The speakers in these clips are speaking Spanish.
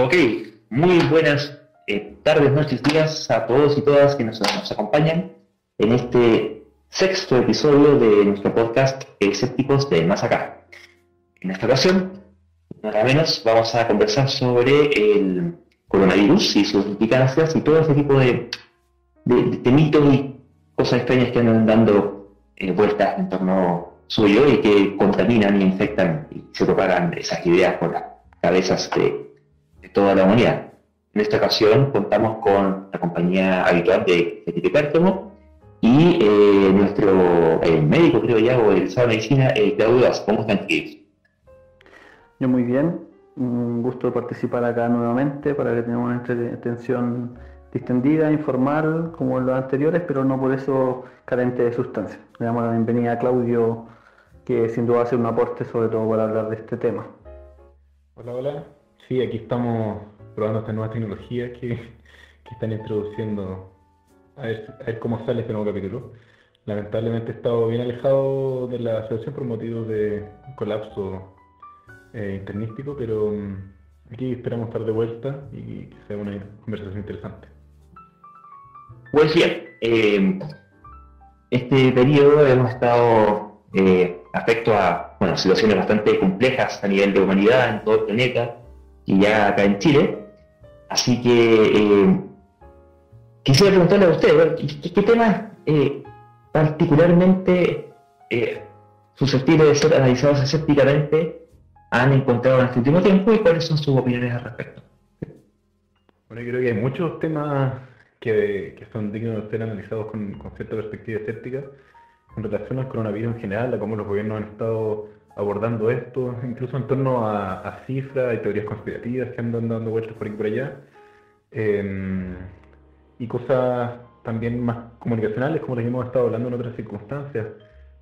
Ok, muy buenas eh, tardes, noches, días a todos y todas que nos, acompañan en este sexto episodio de nuestro podcast Escépticos de Más Acá. En esta ocasión, nada menos, vamos a conversar sobre el coronavirus y sus implicancias y todo ese tipo de, mitos y cosas extrañas que andan dando eh, vueltas en torno suyo y que contaminan y infectan y se propagan esas ideas por las cabezas de toda la humanidad. En esta ocasión contamos con la compañía habitual de Felipe Pértomo y eh, nuestro eh, médico, creo ya, o el de medicina, eh, Claudio ¿Cómo están, Yo muy bien, un gusto participar acá nuevamente para que tengamos una atención distendida, informal, como los anteriores, pero no por eso carente de sustancia. Le damos la bienvenida a Claudio, que sin duda hace un aporte sobre todo para hablar de este tema. Hola, hola. Sí, aquí estamos probando estas nuevas tecnologías que, están introduciendo. A ver, cómo sale este nuevo capítulo. Lamentablemente he estado bien alejado de la asociación por motivos de colapso eh, internístico, pero mm, aquí esperamos estar de vuelta y que sea una conversación interesante. Pues bien, eh, este periodo hemos estado eh, afecto a bueno, situaciones bastante complejas a nivel de humanidad en todo el planeta y ya acá en Chile. Así que eh, quisiera preguntarle a usted, ¿qué, temas eh, particularmente eh, susceptibles de ser analizados escépticamente han encontrado en este último tiempo y cuáles son sus opiniones al respecto? Bueno, yo creo que hay muchos temas que, son dignos de ser analizados con, con cierta perspectiva escéptica en relación al coronavirus en general, a cómo los gobiernos han estado abordando esto, incluso en torno a, cifras y teorías conspirativas que andan dando vueltas por aquí por allá, em, y cosas también más comunicacionales, como les hemos estado hablando en otras circunstancias.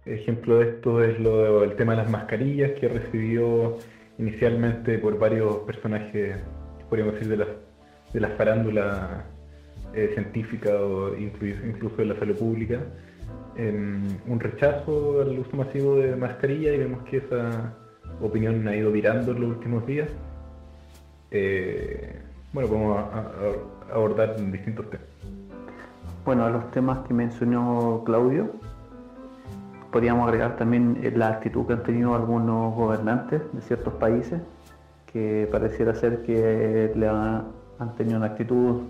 Ejemplo de esto es lo del tema de las mascarillas que recibió inicialmente por varios personajes, podríamos decir, de la, de la farándula eh, científica o incluso de la salud pública, un rechazo al uso masivo de mascarilla y vemos que esa opinión ha ido virando en los últimos días. Eh, bueno, podemos abordar distintos temas. Bueno, a los temas que mencionó Claudio, podríamos agregar también eh, la actitud que han tenido algunos gobernantes de ciertos países, que pareciera ser que han, tenido una actitud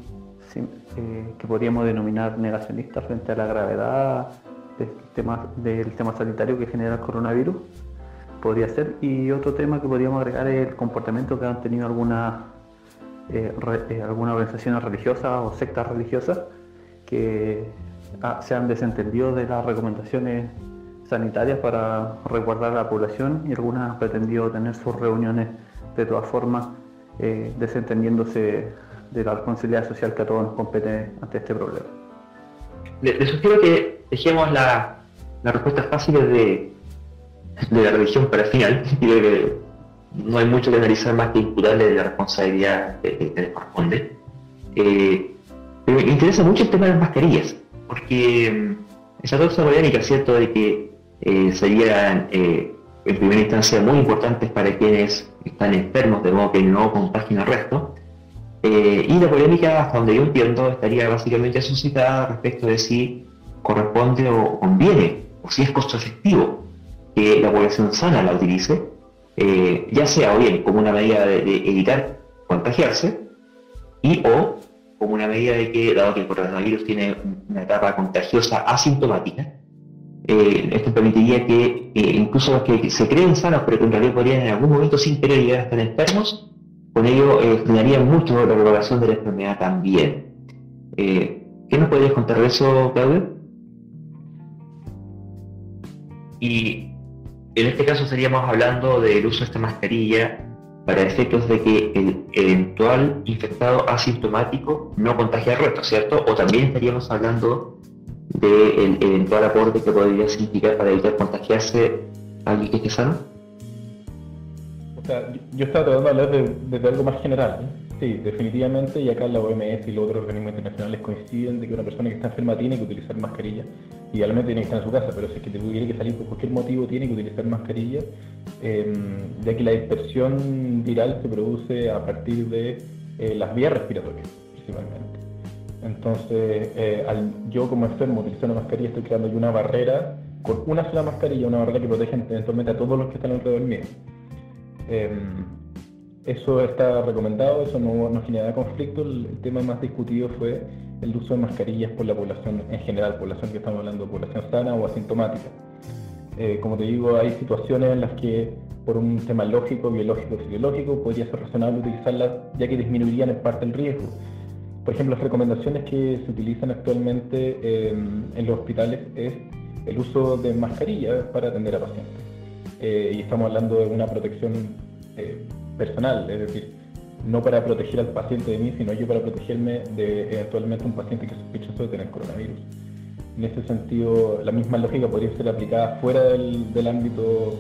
eh, que podríamos denominar negacionista frente a la gravedad del tema, del tema sanitario que genera el coronavirus, podría ser. Y otro tema que podríamos agregar es el comportamiento que han tenido algunas eh, eh, organizaciones religiosas o sectas religiosas que ah, se han desentendido de las recomendaciones sanitarias para resguardar a la población y algunas han pretendido tener sus reuniones de todas formas eh, desentendiéndose de la responsabilidad social que a todos nos compete ante este problema. Le, sugiero que dejemos las respuestas fáciles de, de la religión para el final y de que no hay mucho que analizar más que imputarle la responsabilidad que, les corresponde. Eh, pero me interesa mucho el tema de las mascarillas, porque mm, esa cosa polémica, ¿cierto?, de que eh, serían eh, en primera instancia muy importantes para quienes están enfermos, de modo que no contagien al resto, eh, y la polémica, hasta donde yo entiendo, estaría básicamente suscitada respecto de si corresponde o conviene, o si es costo efectivo que la población sana la utilice, eh, ya sea o bien como una medida de, evitar contagiarse, y o como una medida de que, dado que el coronavirus tiene una etapa contagiosa asintomática, eh, esto permitiría que incluso los que se creen sanos, pero que en realidad podrían en algún momento sin querer llegar a estar enfermos, con ello eh, frenaría mucho la propagación de la enfermedad también. Eh, ¿Qué nos podrías contar de eso, Claudio? Y en este caso estaríamos hablando del uso de esta mascarilla para efectos de que el eventual infectado asintomático no contagie al resto, ¿cierto? O también estaríamos hablando del eventual aporte que podría significar para evitar contagiarse a alguien que esté sano yo estaba tratando de hablar de, algo más general. Sí, definitivamente, y acá la OMS y los otros organismos internacionales coinciden de que una persona que está enferma tiene que utilizar mascarilla, idealmente tiene que estar en su casa, pero si es que tiene que salir por cualquier motivo, tiene que utilizar mascarilla, em, ya que la dispersión viral se produce a partir de eh, las vías respiratorias, principalmente. Entonces, eh, yo como enfermo utilizar una mascarilla estoy creando una barrera, con una sola mascarilla, una barrera que protege eventualmente a todos los que están alrededor mío. Eso está recomendado, eso no, no genera conflicto. El, tema más discutido fue el uso de mascarillas por la población en general, población que estamos hablando, población sana o asintomática. Eh, como te digo, hay situaciones en las que por un tema lógico, biológico, fisiológico, podría ser razonable utilizarlas ya que disminuirían en parte el riesgo. Por ejemplo, las recomendaciones que se utilizan actualmente em, en los hospitales es el uso de mascarillas para atender a pacientes. Eh, y estamos hablando de una protección eh, personal, es decir, no para proteger al paciente de mí, sino yo para protegerme de eventualmente un paciente que es sospechoso de tener coronavirus. En ese sentido, la misma lógica podría ser aplicada fuera del, ámbito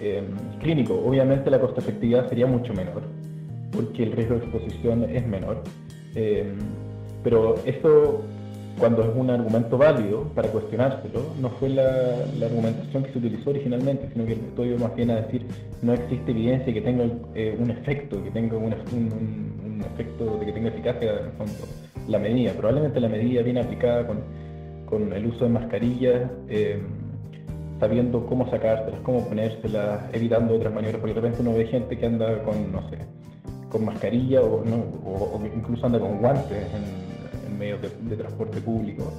eh, clínico. Obviamente la costo efectividad sería mucho menor, porque el riesgo de exposición es menor. Eh, pero eso, cuando es un argumento válido para cuestionárselo, no fue la, argumentación que se utilizó originalmente, sino que el estudio más bien a decir no existe evidencia que tenga eh, un efecto, que tenga un, efecto de que tenga eficacia en el fondo la medida. Probablemente la medida viene aplicada con el uso de mascarillas, eh, sabiendo cómo sacárselas, cómo ponérselas, evitando otras maniobras, porque de repente uno ve gente que anda con, no sé, con mascarilla o, incluso anda con guantes en medios de, transporte público.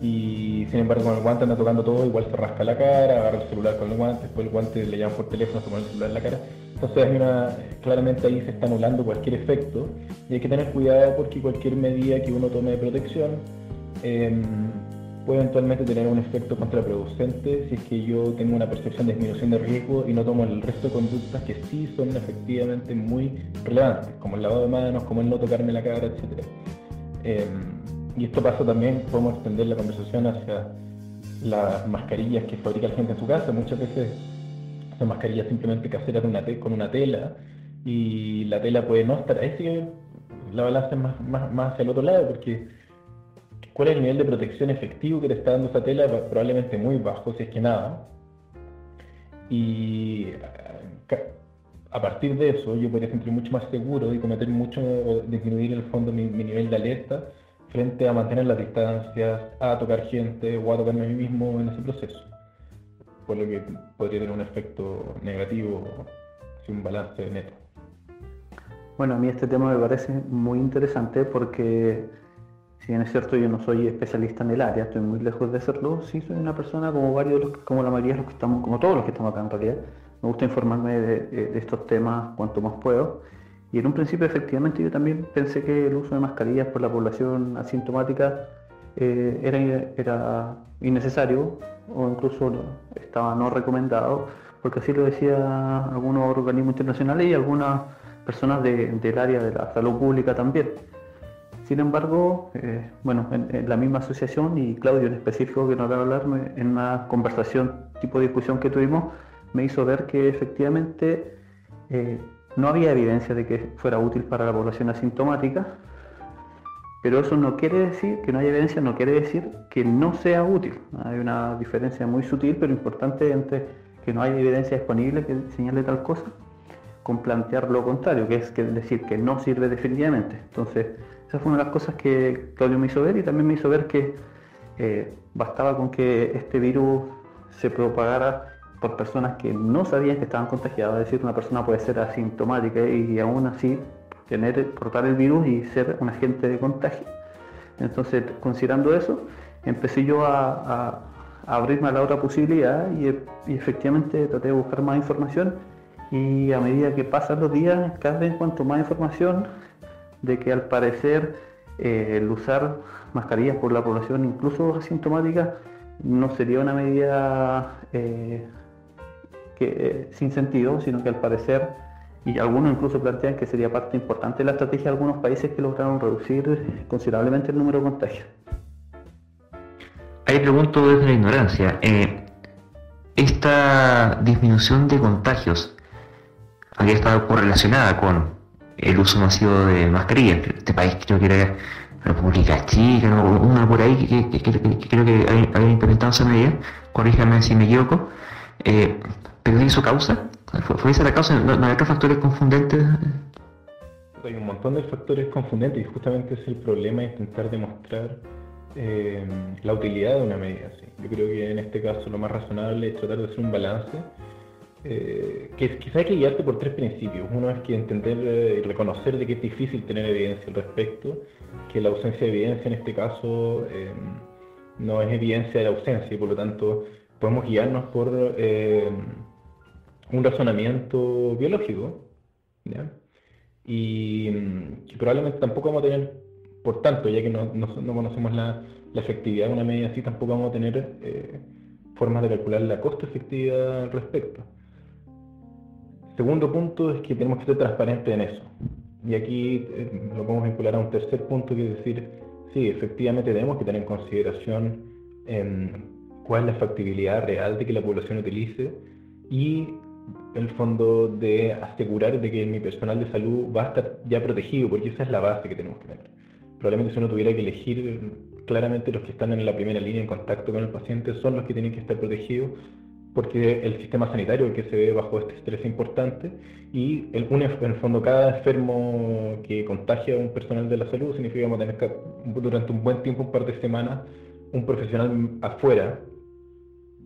Y sin embargo con el guante anda tocando todo, igual se rasca la cara, agarra el celular con el guante, después el guante le llaman por teléfono, se pone el celular en la cara. Entonces hay una, claramente ahí se está anulando cualquier efecto y hay que tener cuidado porque cualquier medida que uno tome de protección eh, puede eventualmente tener un efecto contraproducente si es que yo tengo una percepción de disminución de riesgo y no tomo el resto de conductas que sí son efectivamente muy relevantes, como el lavado de manos, como el no tocarme la cara, etc. Em, y esto pasa también, podemos extender la conversación hacia las mascarillas que fabrica la gente en su casa. Muchas veces son mascarillas simplemente caseras con una tela y la tela puede no estar, ahí sí la balanza es más, más, más hacia el otro lado porque ¿Cuál es el nivel de protección efectivo que te está dando esa tela? Probablemente muy bajo, si es que nada. Y a partir de eso yo podría sentir mucho más seguro y cometer mucho, disminuir en el fondo mi, nivel de alerta frente a mantener las distancias, a tocar gente o a tocarme a mí mismo en ese proceso. Por lo que podría tener un efecto negativo, sin un balance neto. Bueno, a mí este tema me parece muy interesante porque si bien es cierto, yo no soy especialista en el área, estoy muy lejos de serlo, sí soy una persona como varios, como la mayoría de los que estamos, como todos los que estamos acá en realidad. Me gusta informarme de, estos temas cuanto más puedo. Y en un principio, efectivamente, yo también pensé que el uso de mascarillas por la población asintomática eh, era, era innecesario o incluso estaba no recomendado, porque así lo decía algunos organismos internacionales y algunas personas del área de la salud pública también. Sin embargo, eh, bueno, en, la misma asociación y Claudio en específico, que nos va a hablar, en una conversación tipo de discusión que tuvimos, me hizo ver que efectivamente eh, no había evidencia de que fuera útil para la población asintomática, pero eso no quiere decir que no haya evidencia, no quiere decir que no sea útil. Hay una diferencia muy sutil pero importante entre que no haya evidencia disponible que señale tal cosa con plantear lo contrario, que es decir que no sirve definitivamente. Entonces, esa fue una de las cosas que Claudio me hizo ver y también me hizo ver que eh, bastaba con que este virus se propagara por personas que no sabían que estaban contagiadas, es decir, una persona puede ser asintomática y aún así tener, portar el virus y ser un agente de contagio. Entonces, considerando eso, empecé yo a, abrirme a la otra posibilidad y, efectivamente traté de buscar más información y a medida que pasan los días, cada vez cuanto más información, de que al parecer eh, el usar mascarillas por la población, incluso asintomática, no sería una medida eh, que, eh, sin sentido, sino que al parecer, y algunos incluso plantean que sería parte importante de la estrategia de algunos países que lograron reducir considerablemente el número de contagios. Ahí pregunto desde la ignorancia, esta disminución de contagios había estado correlacionada con el uso masivo de mascarillas. Este país creo que era República Chica, una por ahí que, creo que había implementado esa medida, corríjame si me equivoco, eh, pero ¿qué hizo causa? ¿Fue, esa la causa? ¿No, hay otros factores confundentes? hay un montón de factores confundentes y justamente es el problema intentar demostrar eh, la utilidad de una medida. Yo creo que en este caso lo más razonable es tratar de hacer un balance eh, que quizá hay que guiarte por tres principios. Uno es que entender y reconocer de que es difícil tener evidencia al respecto, que la ausencia de evidencia en este caso no es evidencia de la ausencia y por lo tanto podemos guiarnos por un razonamiento biológico, Y que probablemente tampoco vamos a tener, por tanto, ya que no, conocemos la, efectividad de una medida así, tampoco vamos a tener eh, formas de calcular la costo efectividad al respecto. Segundo punto es que tenemos que ser transparentes en eso. Y aquí eh, lo podemos vincular a un tercer punto, que es decir, sí, efectivamente tenemos que tener en consideración em, cuál es la factibilidad real de que la población utilice y el fondo de asegurar de que mi personal de salud va a estar ya protegido, porque esa es la base que tenemos que tener. Probablemente si uno tuviera que elegir, claramente los que están en la primera línea en contacto con el paciente son los que tienen que estar protegidos, porque el sistema sanitario que se ve bajo este estrés importante y el, en el fondo cada enfermo que contagia a un personal de la salud significa que vamos a tener durante un buen tiempo, un par de semanas, un profesional afuera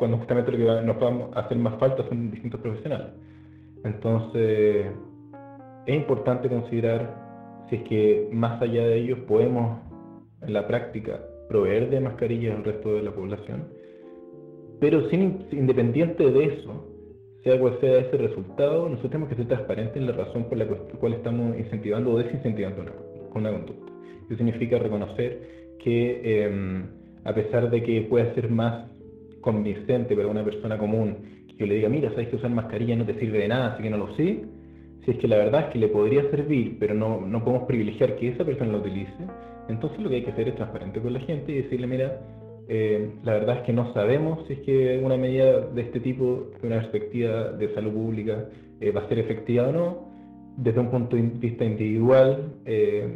cuando justamente lo que nos va a hacer más falta son distintos profesionales. Entonces, es importante considerar si es que más allá de ellos podemos en la práctica proveer de mascarillas al resto de la población, pero sin, independiente de eso, sea cual sea ese resultado, nosotros tenemos que ser transparentes en la razón por la cual estamos incentivando o desincentivando una, conducta. Eso significa reconocer que em, a pesar de que pueda ser más convincente para una persona común que le diga, mira, sabes que usar mascarilla no te sirve de nada, así que no lo sé, si es que la verdad es que le podría servir, pero no, no podemos privilegiar que esa persona lo utilice, entonces lo que hay que hacer es transparente con la gente y decirle, mira, eh, la verdad es que no sabemos si es que una medida de este tipo, de una perspectiva de salud pública, eh, va a ser efectiva o no. Desde un punto de vista individual, eh,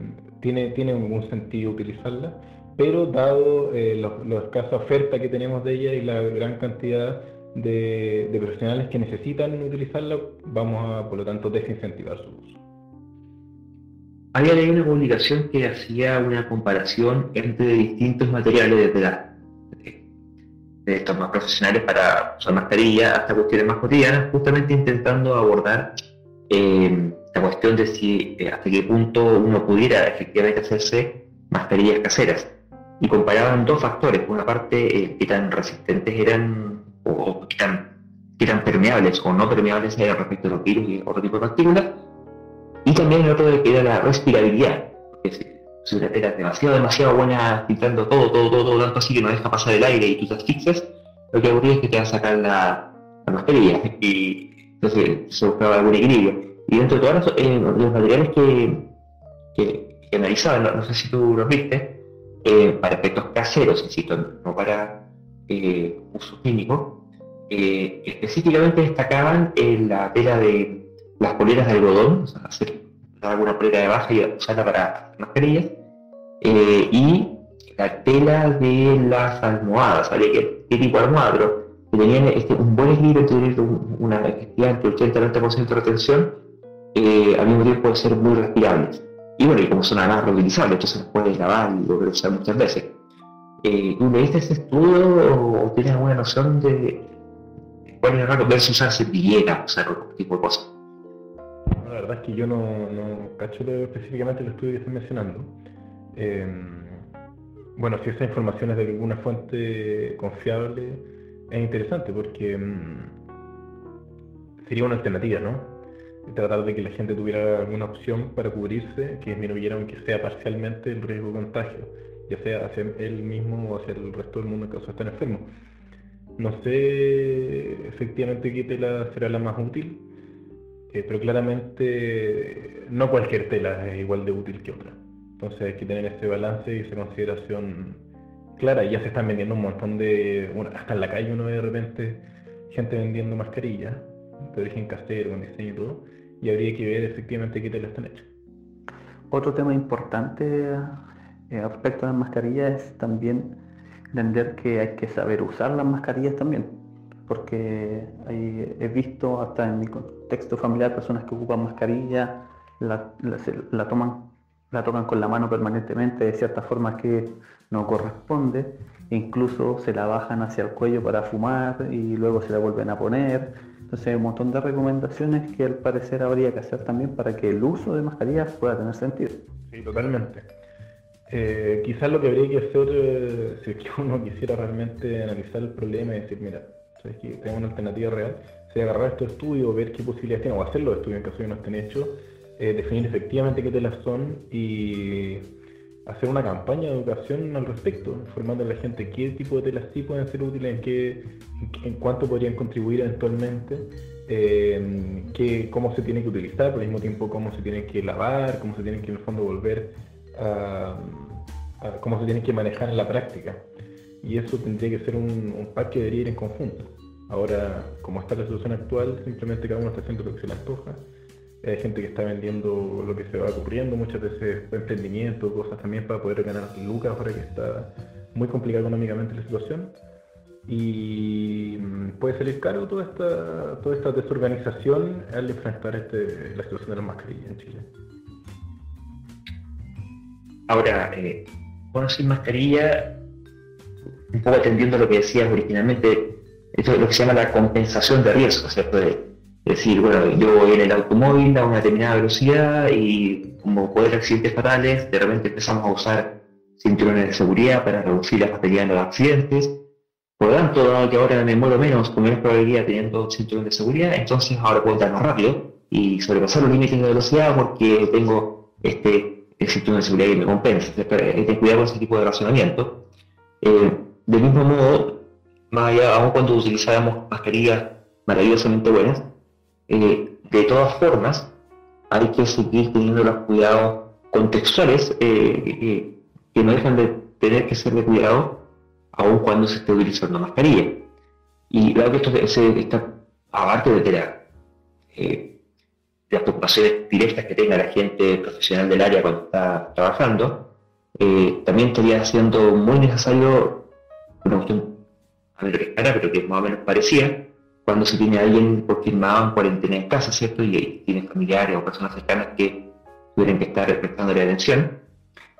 tiene, tiene algún sentido utilizarla pero dado eh, la escasa oferta que tenemos de ella y la gran cantidad de, profesionales que necesitan utilizarla, vamos a, por lo tanto, desincentivar su uso. Había leído una publicación que hacía una comparación entre distintos materiales de, la, de, estos más profesionales para usar mascarilla hasta cuestiones más cotidianas, justamente intentando abordar eh, la cuestión de si eh, hasta qué punto uno pudiera efectivamente hacerse mascarillas caseras y comparaban dos factores. Por una parte, eh, qué tan resistentes eran o qué tan, permeables o no permeables eran respecto a los virus y otro tipo de partículas. Y también el otro que era la respirabilidad. Porque si, era demasiado, demasiado buena filtrando todo, todo, todo, todo, tanto así que no deja pasar el aire y tú te asfixias, lo que ocurría es que te va a sacar la, la mascarilla. Y entonces se buscaba algún equilibrio. Y dentro de todos los, eh, los materiales que, que analizaban, no, sé si tú los viste, eh, para efectos caseros, insisto, no para eh, uso clínico, eh, específicamente destacaban la tela de las poleras de algodón, o sea, hacer alguna polera de baja y usarla para mascarillas, y la tela de las almohadas, ¿vale? ¿Qué, qué tipo de que tenían este, un buen equilibrio, tener una efectividad entre 80 y 90% de retención, al mismo tiempo de ser muy respirables. Y bueno, y como son además reutilizables, entonces se puede lavar y volver a usar muchas veces. Eh, ¿Tú leíste ese estudio o tienes alguna noción de cuál el raro versus usar servilleta o usar otro tipo de cosas? La verdad es que yo no, no cacho específicamente el estudio que estás mencionando. Em, bueno, si esa información es de alguna fuente confiable, es interesante porque em, sería una alternativa, ¿no? Tratar de que la gente tuviera alguna opción para cubrirse que disminuyera aunque sea parcialmente el riesgo de contagio, ya sea hacia él mismo o hacia el resto del mundo en caso de estar enfermo. No sé efectivamente qué tela será la más útil, eh, pero claramente no cualquier tela es igual de útil que otra. Entonces hay que tener ese balance y esa consideración clara. Ya se están vendiendo un montón de, bueno, hasta en la calle uno ve de repente gente vendiendo mascarillas de origen casero, con diseño y todo, y habría que ver efectivamente qué tal están hechos. Otro tema importante eh, respecto a las mascarillas es también entender que hay que saber usar las mascarillas también, porque he visto hasta en mi contexto familiar personas que ocupan mascarillas la, toman, la tocan con la mano permanentemente de ciertas formas que no corresponde, incluso se la bajan hacia el cuello para fumar y luego se la vuelven a poner. Entonces hay un montón de recomendaciones que al parecer habría que hacer también para que el uso de mascarillas pueda tener sentido. Sí, totalmente. Eh, quizás lo que habría que hacer, eh, si es que uno quisiera realmente analizar el problema y decir, mira, ¿sabes que tengo una alternativa real, sería agarrar estos estudios, ver qué posibilidades tienen, o hacer los estudios en caso de que no estén hechos, eh, definir efectivamente qué telas son y hacer una campaña de educación al respecto, informando a la gente qué tipo de telas sí pueden ser útiles, en, qué, en, cuánto podrían contribuir eventualmente, qué, cómo se tiene que utilizar, pero al mismo tiempo cómo se tiene que lavar, cómo se tiene que en el fondo volver a, cómo se tiene que manejar en la práctica. Y eso tendría que ser un, un que debería ir en conjunto. Ahora, como está la situación actual, simplemente cada uno está haciendo lo que se le antoja. Hay gente que está vendiendo lo que se va ocurriendo, muchas veces emprendimiento, cosas también para poder ganar lucas ahora que está muy complicada económicamente la situación. Y mm, puede salir caro toda esta, toda esta desorganización al enfrentar este, la situación de las mascarillas en Chile. Ahora, eh, bueno, sin mascarilla, un poco atendiendo lo que decías originalmente, esto es lo que se llama la compensación de riesgo, ¿cierto? Decir, bueno, yo voy en el automóvil a una determinada velocidad y como puede haber accidentes fatales, de repente empezamos a usar cinturones de seguridad para reducir la fatalidad de los accidentes. Por lo tanto, dado que ahora me muero menos, con menos probabilidad teniendo cinturón de seguridad, entonces ahora puedo andar más rápido y sobrepasar los límites de velocidad porque tengo este el cinturón de seguridad que me compensa. Hay que cuidado con ese tipo de razonamiento. Eh, del mismo modo, más allá, aun cuando utilizábamos mascarillas maravillosamente buenas, eh, de todas formas, hay que seguir teniendo los cuidados contextuales eh, que no dejan de tener que ser de cuidado aun cuando se esté utilizando mascarilla. Y dado que esto se, está aparte de la, eh, las preocupaciones directas que tenga la gente profesional del área cuando está trabajando, también estaría siendo muy necesario una cuestión a qué cara, pero que más o menos parecía, cuando se tiene alguien confirmado en cuarentena en casa, ¿cierto? Y tiene familiares o personas cercanas que tienen que estar prestándole atención.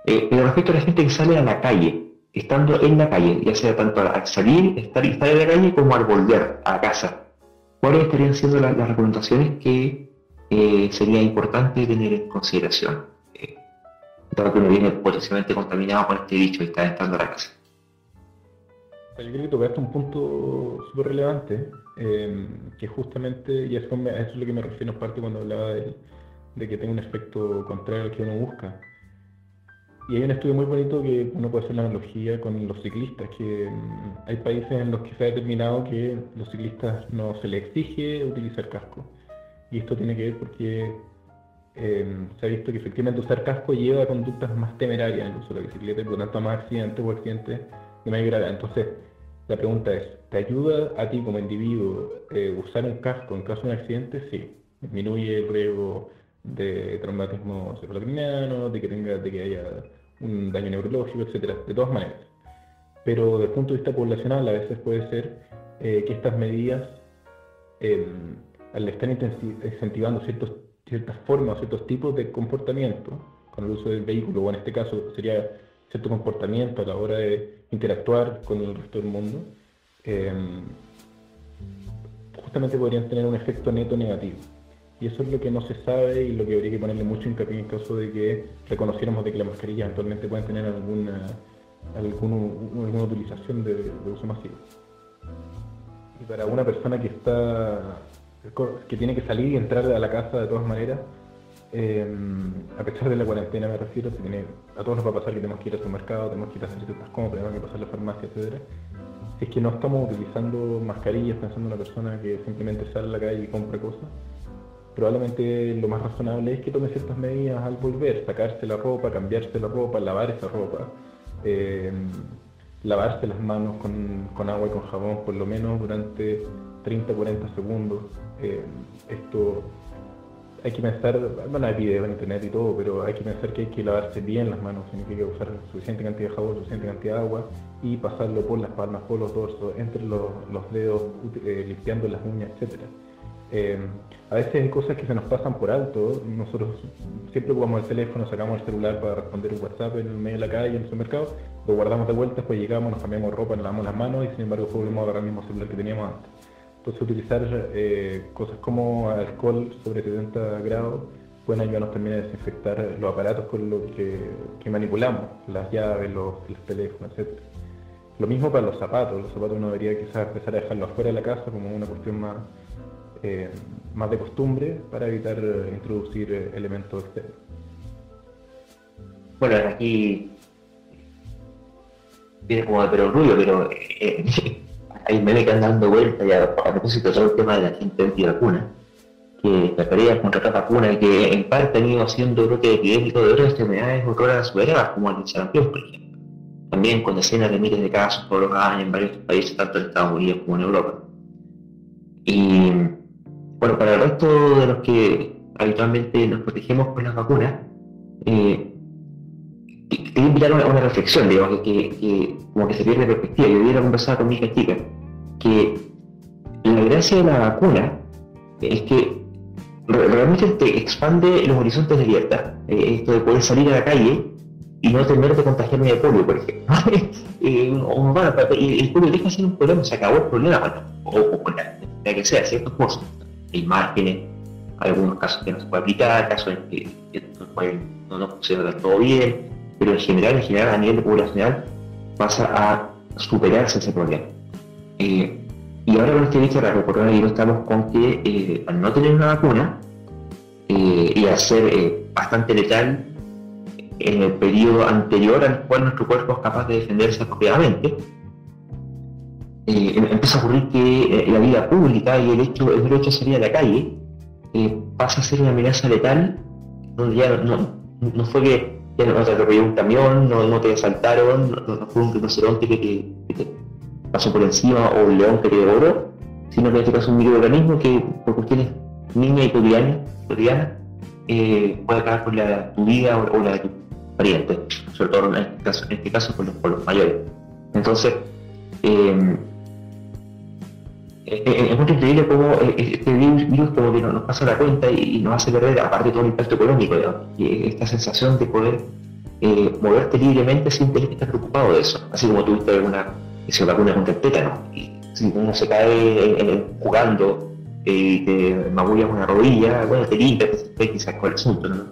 Eh, pero respecto a la gente que sale a la calle, estando en la calle, ya sea tanto al salir, estar estar en la calle, como al volver a casa, ¿cuáles estarían siendo las, recomendaciones que eh, sería importante tener en consideración? Eh, dado que uno viene potencialmente contaminado con este bicho y está entrando a la casa. Yo creo que tocaste un punto súper relevante, eh, que justamente, y eso, es lo que me refiero en parte cuando hablaba de, que tenga un efecto contrario al que uno busca. Y hay un estudio muy bonito que uno puede hacer la analogía con los ciclistas, que mm, hay países en los que se ha determinado que los ciclistas no se les exige utilizar casco. Y esto tiene que ver porque eh, se ha visto que efectivamente usar casco lleva a conductas más temerarias en el uso de la bicicleta y por lo tanto a más accidentes o accidentes de mayor gravedad. Entonces, la pregunta es, ¿te ayuda a ti como individuo eh, usar un casco en caso de un accidente? Sí, disminuye el riesgo de traumatismo cerebrocriniano, de que tenga, de que haya un daño neurológico, etcétera, de todas maneras. Pero desde el punto de vista poblacional a veces puede ser eh, que estas medidas, em, al estar incentivando ciertas formas, ciertos tipos de comportamiento con el uso del vehículo, o en este caso sería cierto comportamiento a la hora de interactuar con el resto del mundo, em, justamente podrían tener un efecto neto negativo. Y eso es lo que no se sabe y lo que habría que ponerle mucho hincapié en caso de que reconociéramos de que las mascarillas actualmente pueden tener alguna, alguna, utilización de, uso masivo. Y para una persona que está que tiene que salir y entrar a la casa de todas maneras, Em, a pesar de la cuarentena me refiero, a todos nos va a pasar que tenemos que ir al supermercado, tenemos que ir a hacer ciertas compras, tenemos que pasar a la farmacia, etc. Si es que no estamos utilizando mascarillas pensando en una persona que simplemente sale a la calle y compra cosas, probablemente lo más razonable es que tome ciertas medidas al volver, sacarse la ropa, cambiarse la ropa, lavar esa ropa, em, lavarse las manos con, con, agua y con jabón por lo menos durante 30-40 segundos. Em, esto hay que pensar, bueno, hay videos en internet y todo, pero hay que pensar que hay que lavarse bien las manos, significa usar suficiente cantidad de jabón, suficiente cantidad de agua y pasarlo por las palmas, por los dorsos, entre los, dedos, eh, limpiando las uñas, etc. Eh, a veces hay cosas que se nos pasan por alto. Nosotros siempre ocupamos el teléfono, sacamos el celular para responder un WhatsApp en el medio de la calle, en el supermercado, lo guardamos de vuelta, después llegamos, nos cambiamos ropa, nos lavamos las manos y sin embargo volvemos a agarrar el mismo celular que teníamos antes. Entonces utilizar eh, cosas como alcohol sobre 70 grados pueden ayudarnos también a desinfectar los aparatos con los que, manipulamos, las llaves, los, teléfonos, etc. Lo mismo para los zapatos, los zapatos uno debería quizás empezar a dejarlos afuera de la casa como una cuestión más, eh, más de costumbre para evitar introducir eh, elementos externos. Bueno, aquí viene como de perogrullo, pero hay memes que dando vuelta ya a propósito de todo el tema de la gente antivacuna que la contra la vacuna y que en parte han ido haciendo brote epidémico de otras enfermedades otras superadas, como el sarampión, por ejemplo. También con decenas de miles de casos todos los años en varios países, tanto en Estados Unidos como en Europa. Y bueno, para el resto de los que habitualmente nos protegemos con las vacunas, eh, quería invitar a una, reflexión, digamos, que, que, como que se pierde perspectiva. Yo hubiera conversado con mi hija chica que la gracia de la vacuna es que realmente te expande los horizontes de libertad. Eh, esto de poder salir a la calle y no temer de contagiarme de polio, por ejemplo. eh, el polio deja de ser un problema, se acabó el problema, o, o con la, que sea, ciertos cosas. Hay márgenes, algunos casos que no se puede aplicar, casos en que, no, no, funciona todo bien, pero en general, en general, a nivel poblacional, pasa a superarse ese problema. Eh, y ahora con este bicho raro coronavirus estamos con que eh, al no tener una vacuna eh, y al ser eh, bastante letal en el periodo anterior al cual nuestro cuerpo es capaz de defenderse apropiadamente, em, empieza a ocurrir que la vida pública y el hecho, el derecho a salir a la calle pasa a ser una amenaza letal donde ya no, no, fue que ya no te atropelló un camión, no, no te asaltaron, no, fue un rinoceronte que, que, pasó por encima o el león que te devoró, sino que en este caso un microorganismo que por cuestiones niñas y cotidianas, eh, puede acabar con la, tu vida o, la de tu pariente, sobre todo en este caso, en este caso con, los, mayores. Entonces, eh, es muy increíble cómo este virus como que nos pasa la cuenta y, nos hace perder, aparte todo el impacto económico, y esta sensación de poder eh, moverte libremente sin tener que estar preocupado de eso, así como tuviste alguna se vacuna contra el tétano. Y si uno se cae jugando y te magullas una rodilla, bueno, te limpias, te quizás con el asunto, ¿no?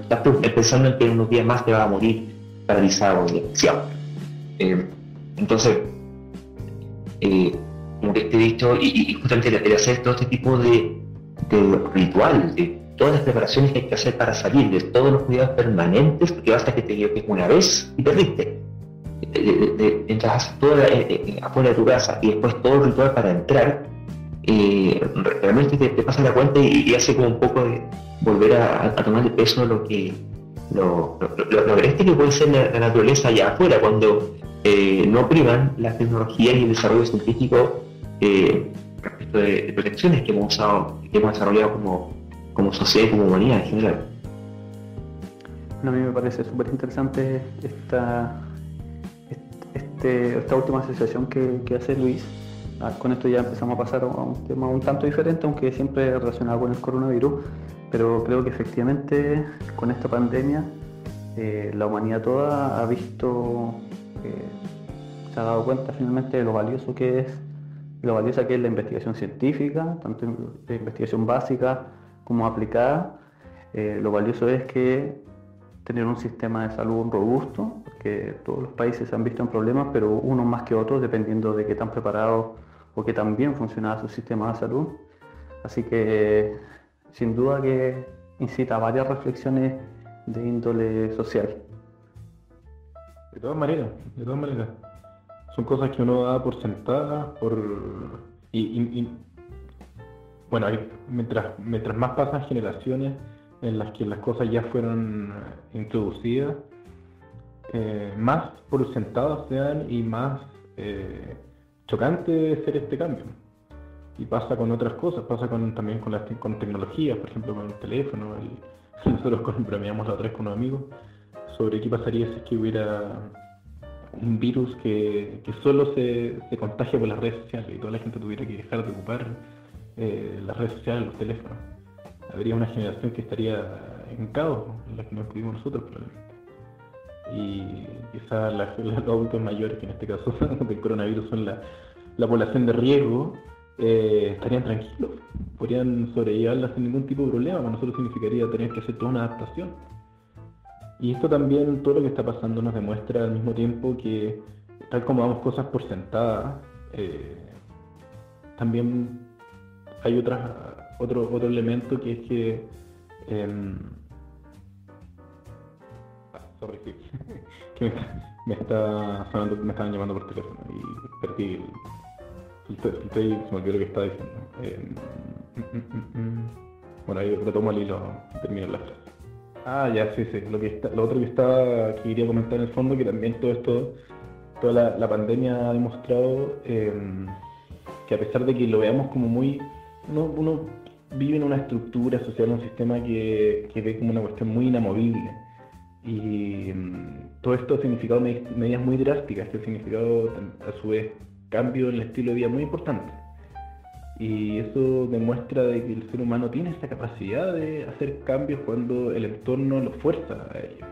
Estás pensando en que unos días más te va a morir paralizado y eh, entonces, eh, como que te he dicho, y, justamente el, hacer todo este tipo de, de ritual, de todas las preparaciones que hay que hacer para salir, de todos los cuidados permanentes, porque basta que te equivoques una vez y perdiste. De, entras toda, eh, eh, afuera de tu casa y después todo el ritual para entrar, eh, realmente te, pasa la cuenta y, hace como un poco de volver a, tomar el peso lo que lo, lo, que puede ser la, naturaleza allá afuera cuando no priman la tecnología y el desarrollo científico respecto de, protecciones que hemos desarrollado como, como sociedad y como humanidad en general. a mí me parece súper interesante esta este, esta última asociación que, hace Luis. Ah, con esto ya empezamos a pasar a un tema un tanto diferente, aunque siempre relacionado con el coronavirus, pero creo que efectivamente con esta pandemia eh, la humanidad toda ha visto, se ha dado cuenta finalmente de lo valioso que es, lo valiosa que es la investigación científica, tanto la investigación básica como aplicada. Eh, lo valioso es que tener un sistema de salud robusto, porque todos los países han visto en problemas, pero unos más que otros, dependiendo de qué tan preparados o qué tan bien funcionaba su sistema de salud. Así que sin duda que incita a varias reflexiones de índole social. De todas maneras, de todas maneras. Son cosas que uno da por sentadas, por... Y, bueno, mientras, mientras más pasan generaciones, en las que las cosas ya fueron introducidas, eh, más por sentados sean y más eh, chocante debe ser este cambio. Y pasa con otras cosas, pasa con, también con, las, con tecnologías, por ejemplo con el teléfono. nosotros con, bromeamos la otra vez con unos amigos sobre qué pasaría si es que hubiera un virus que, que solo se, se, contagia por las redes sociales y toda la gente tuviera que dejar de ocupar eh, las redes sociales, los teléfonos. Habría una generación que estaría en caos, la que nos incluimos nosotros probablemente. Y quizás los adultos mayores, que en este caso del coronavirus son la, la población de riesgo, eh, estarían tranquilos, podrían sobrellevarla sin ningún tipo de problema. Para nosotros significaría tener que hacer toda una adaptación. Y esto también, todo lo que está pasando nos demuestra al mismo tiempo que, tal como damos cosas por sentadas, eh, también hay otras, otro, otro elemento que es que... Ah, sorry, que me, está sonando, me estaban llamando por teléfono y perdí el, se me olvidó lo que estaba diciendo. Em, mm, mm, mm, bueno, ahí retomo el hilo termino la frase. Ah, ya, sí, sí. Lo, que está, lo otro que estaba, que quería comentar en el fondo, que también todo esto, toda la, pandemia ha demostrado em, que a pesar de que lo veamos como muy, uno, vive en una estructura social, un sistema que, ve como una cuestión muy inamovible. Y em, todo esto ha significado medidas muy drásticas, que ha significado a su vez cambio en el estilo de vida muy importante. Y eso demuestra de que el ser humano tiene esa capacidad de hacer cambios cuando el entorno lo fuerza a ello.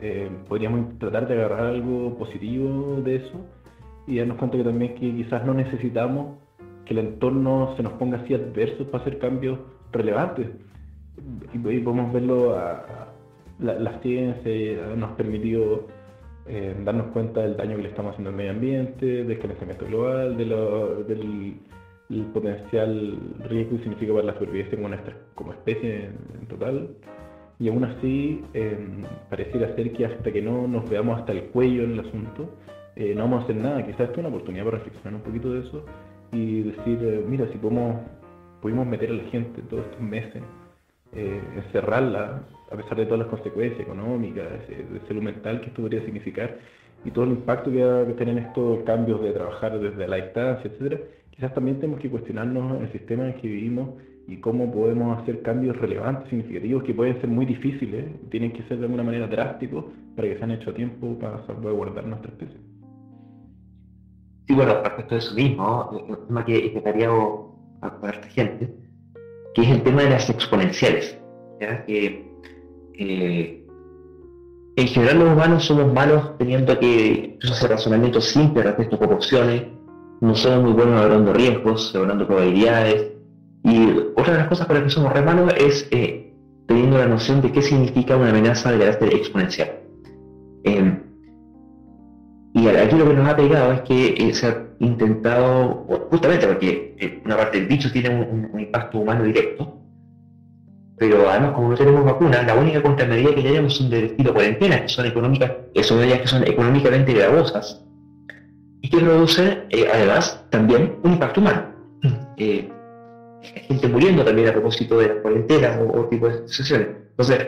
Eh, podríamos tratar de agarrar algo positivo de eso y darnos cuenta que también que quizás no necesitamos que el entorno se nos ponga así adverso para hacer cambios relevantes. Y, podemos verlo, a, la, ciencia nos ha permitido eh, darnos cuenta del daño que le estamos haciendo al medio ambiente, del calentamiento global, de del el potencial riesgo que significa para la supervivencia como, nuestra, como especie en, total. Y aún así, em, pareciera ser que hasta que no nos veamos hasta el cuello en el asunto, eh, no vamos a hacer nada. Quizás esto es una oportunidad para reflexionar un poquito de eso y decir, eh, mira, si podemos, pudimos meter a la gente todos estos meses, eh, encerrarla, a pesar de todas las consecuencias económicas, de salud mental que esto podría significar, y todo el impacto que va a tener estos cambios de trabajar desde la distancia, etcétera, quizás también tenemos que cuestionarnos el sistema en el que vivimos y cómo podemos hacer cambios relevantes, significativos, que pueden ser muy difíciles, tienen que ser de alguna manera drásticos para que sean hechos a tiempo para salvaguardar nuestra especie. Sí, bueno, respecto de eso mismo, un tema que he tarea a esta gente, que es el tema de las exponenciales. Que, eh, en general los humanos somos malos teniendo que hacer razonamientos simples respecto a proporciones, no somos muy buenos hablando riesgos, hablando probabilidades. Y otra de las cosas para las que somos re malos es eh, teniendo la noción de qué significa una amenaza de carácter exponencial. Em, y aquí lo que nos ha pegado es que eh, se ha intentado, justamente porque eh, una parte del bicho tiene un, impacto humano directo, pero además como no tenemos vacunas, la única contramedida que tenemos son de estilo cuarentena, que son económicas, son medidas que son económicamente gravosas, y que produce eh, además también un impacto humano. Eh, gente muriendo también a propósito de las cuarentenas o, tipo de situaciones. Entonces,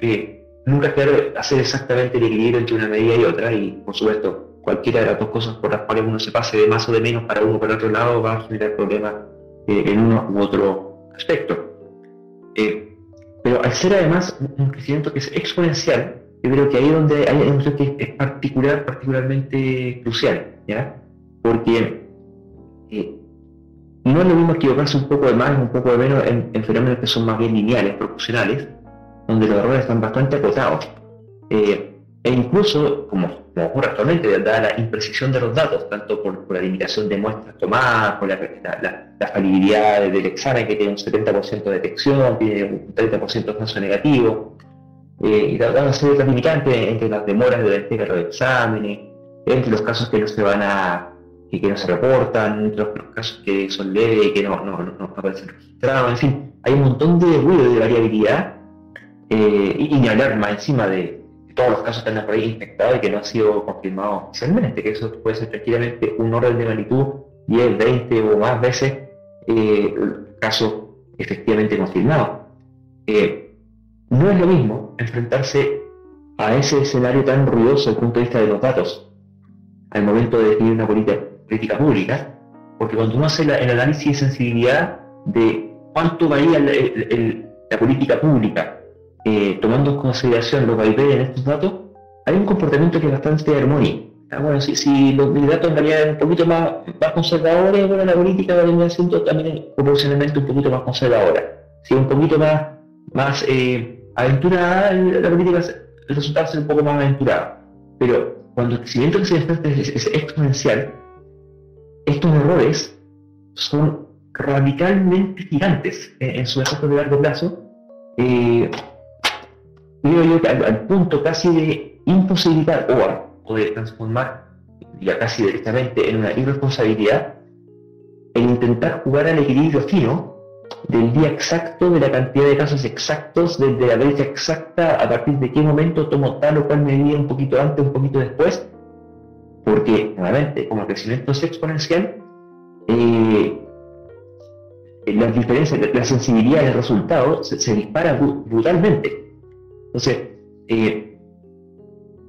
eh, nunca quiero hacer exactamente el equilibrio entre una medida y otra y por supuesto cualquiera de las dos cosas por las cuales uno se pase de más o de menos para uno o para otro lado va a generar problemas eh, en uno u otro aspecto. pero al ser además un crecimiento que es exponencial, yo creo que ahí es donde hay un que es particular, particularmente crucial, ¿ya? Porque eh, no es lo mismo equivocarse un poco de más, un poco de menos en, fenómenos que son más bien lineales, proporcionales, donde los errores están bastante acotados. Eh, e incluso, como, ocurre actualmente, dada la imprecisión de los datos, tanto por, la limitación de muestras tomadas, por la, la, falibilidad del examen que tiene un 70% de detección, tiene un 30% de falso negativo, eh, y tratando de hacer limitantes entre las demoras de la entrega de los exámenes, entre los casos que no se van a, que, no se reportan, entre los, casos que son leves y que no, no, no, aparecen registrados, en fin, hay un montón de ruido y de variabilidad, eh, y, ni hablar más encima de, todos los casos que están por ahí infectados y que no han sido confirmados oficialmente, que eso puede ser tranquilamente un orden de magnitud 10, 20 o más veces eh, casos efectivamente confirmados. Eh, no es lo mismo enfrentarse a ese escenario tan ruidoso desde el punto de vista de los datos al momento de definir una política, pública, porque cuando uno hace el análisis de sensibilidad de cuánto varía la política pública, eh, tomando en consideración los vaivenes en estos datos, hay un comportamiento que es bastante armónico. ah, bueno, si, si los candidatos en realidad un poquito más, conservadores, bueno, la política va a terminar siendo también proporcionalmente un poquito más conservadora. Si un poquito más, más eh, aventurada, la política el resultado va a ser un poco más aventurado. Pero cuando el crecimiento que se es, es exponencial, estos errores son radicalmente gigantes en, su efecto de largo plazo. Eh, yo al, punto casi de imposibilitar o, de transformar ya casi directamente en una irresponsabilidad el intentar jugar al equilibrio fino del día exacto, de la cantidad de casos exactos, desde la brecha exacta, a partir de qué momento tomo tal o cual medida un poquito antes, un poquito después, porque nuevamente, como el crecimiento es exponencial, eh, las diferencias, la sensibilidad del resultado se, dispara brutalmente. Entonces, eh,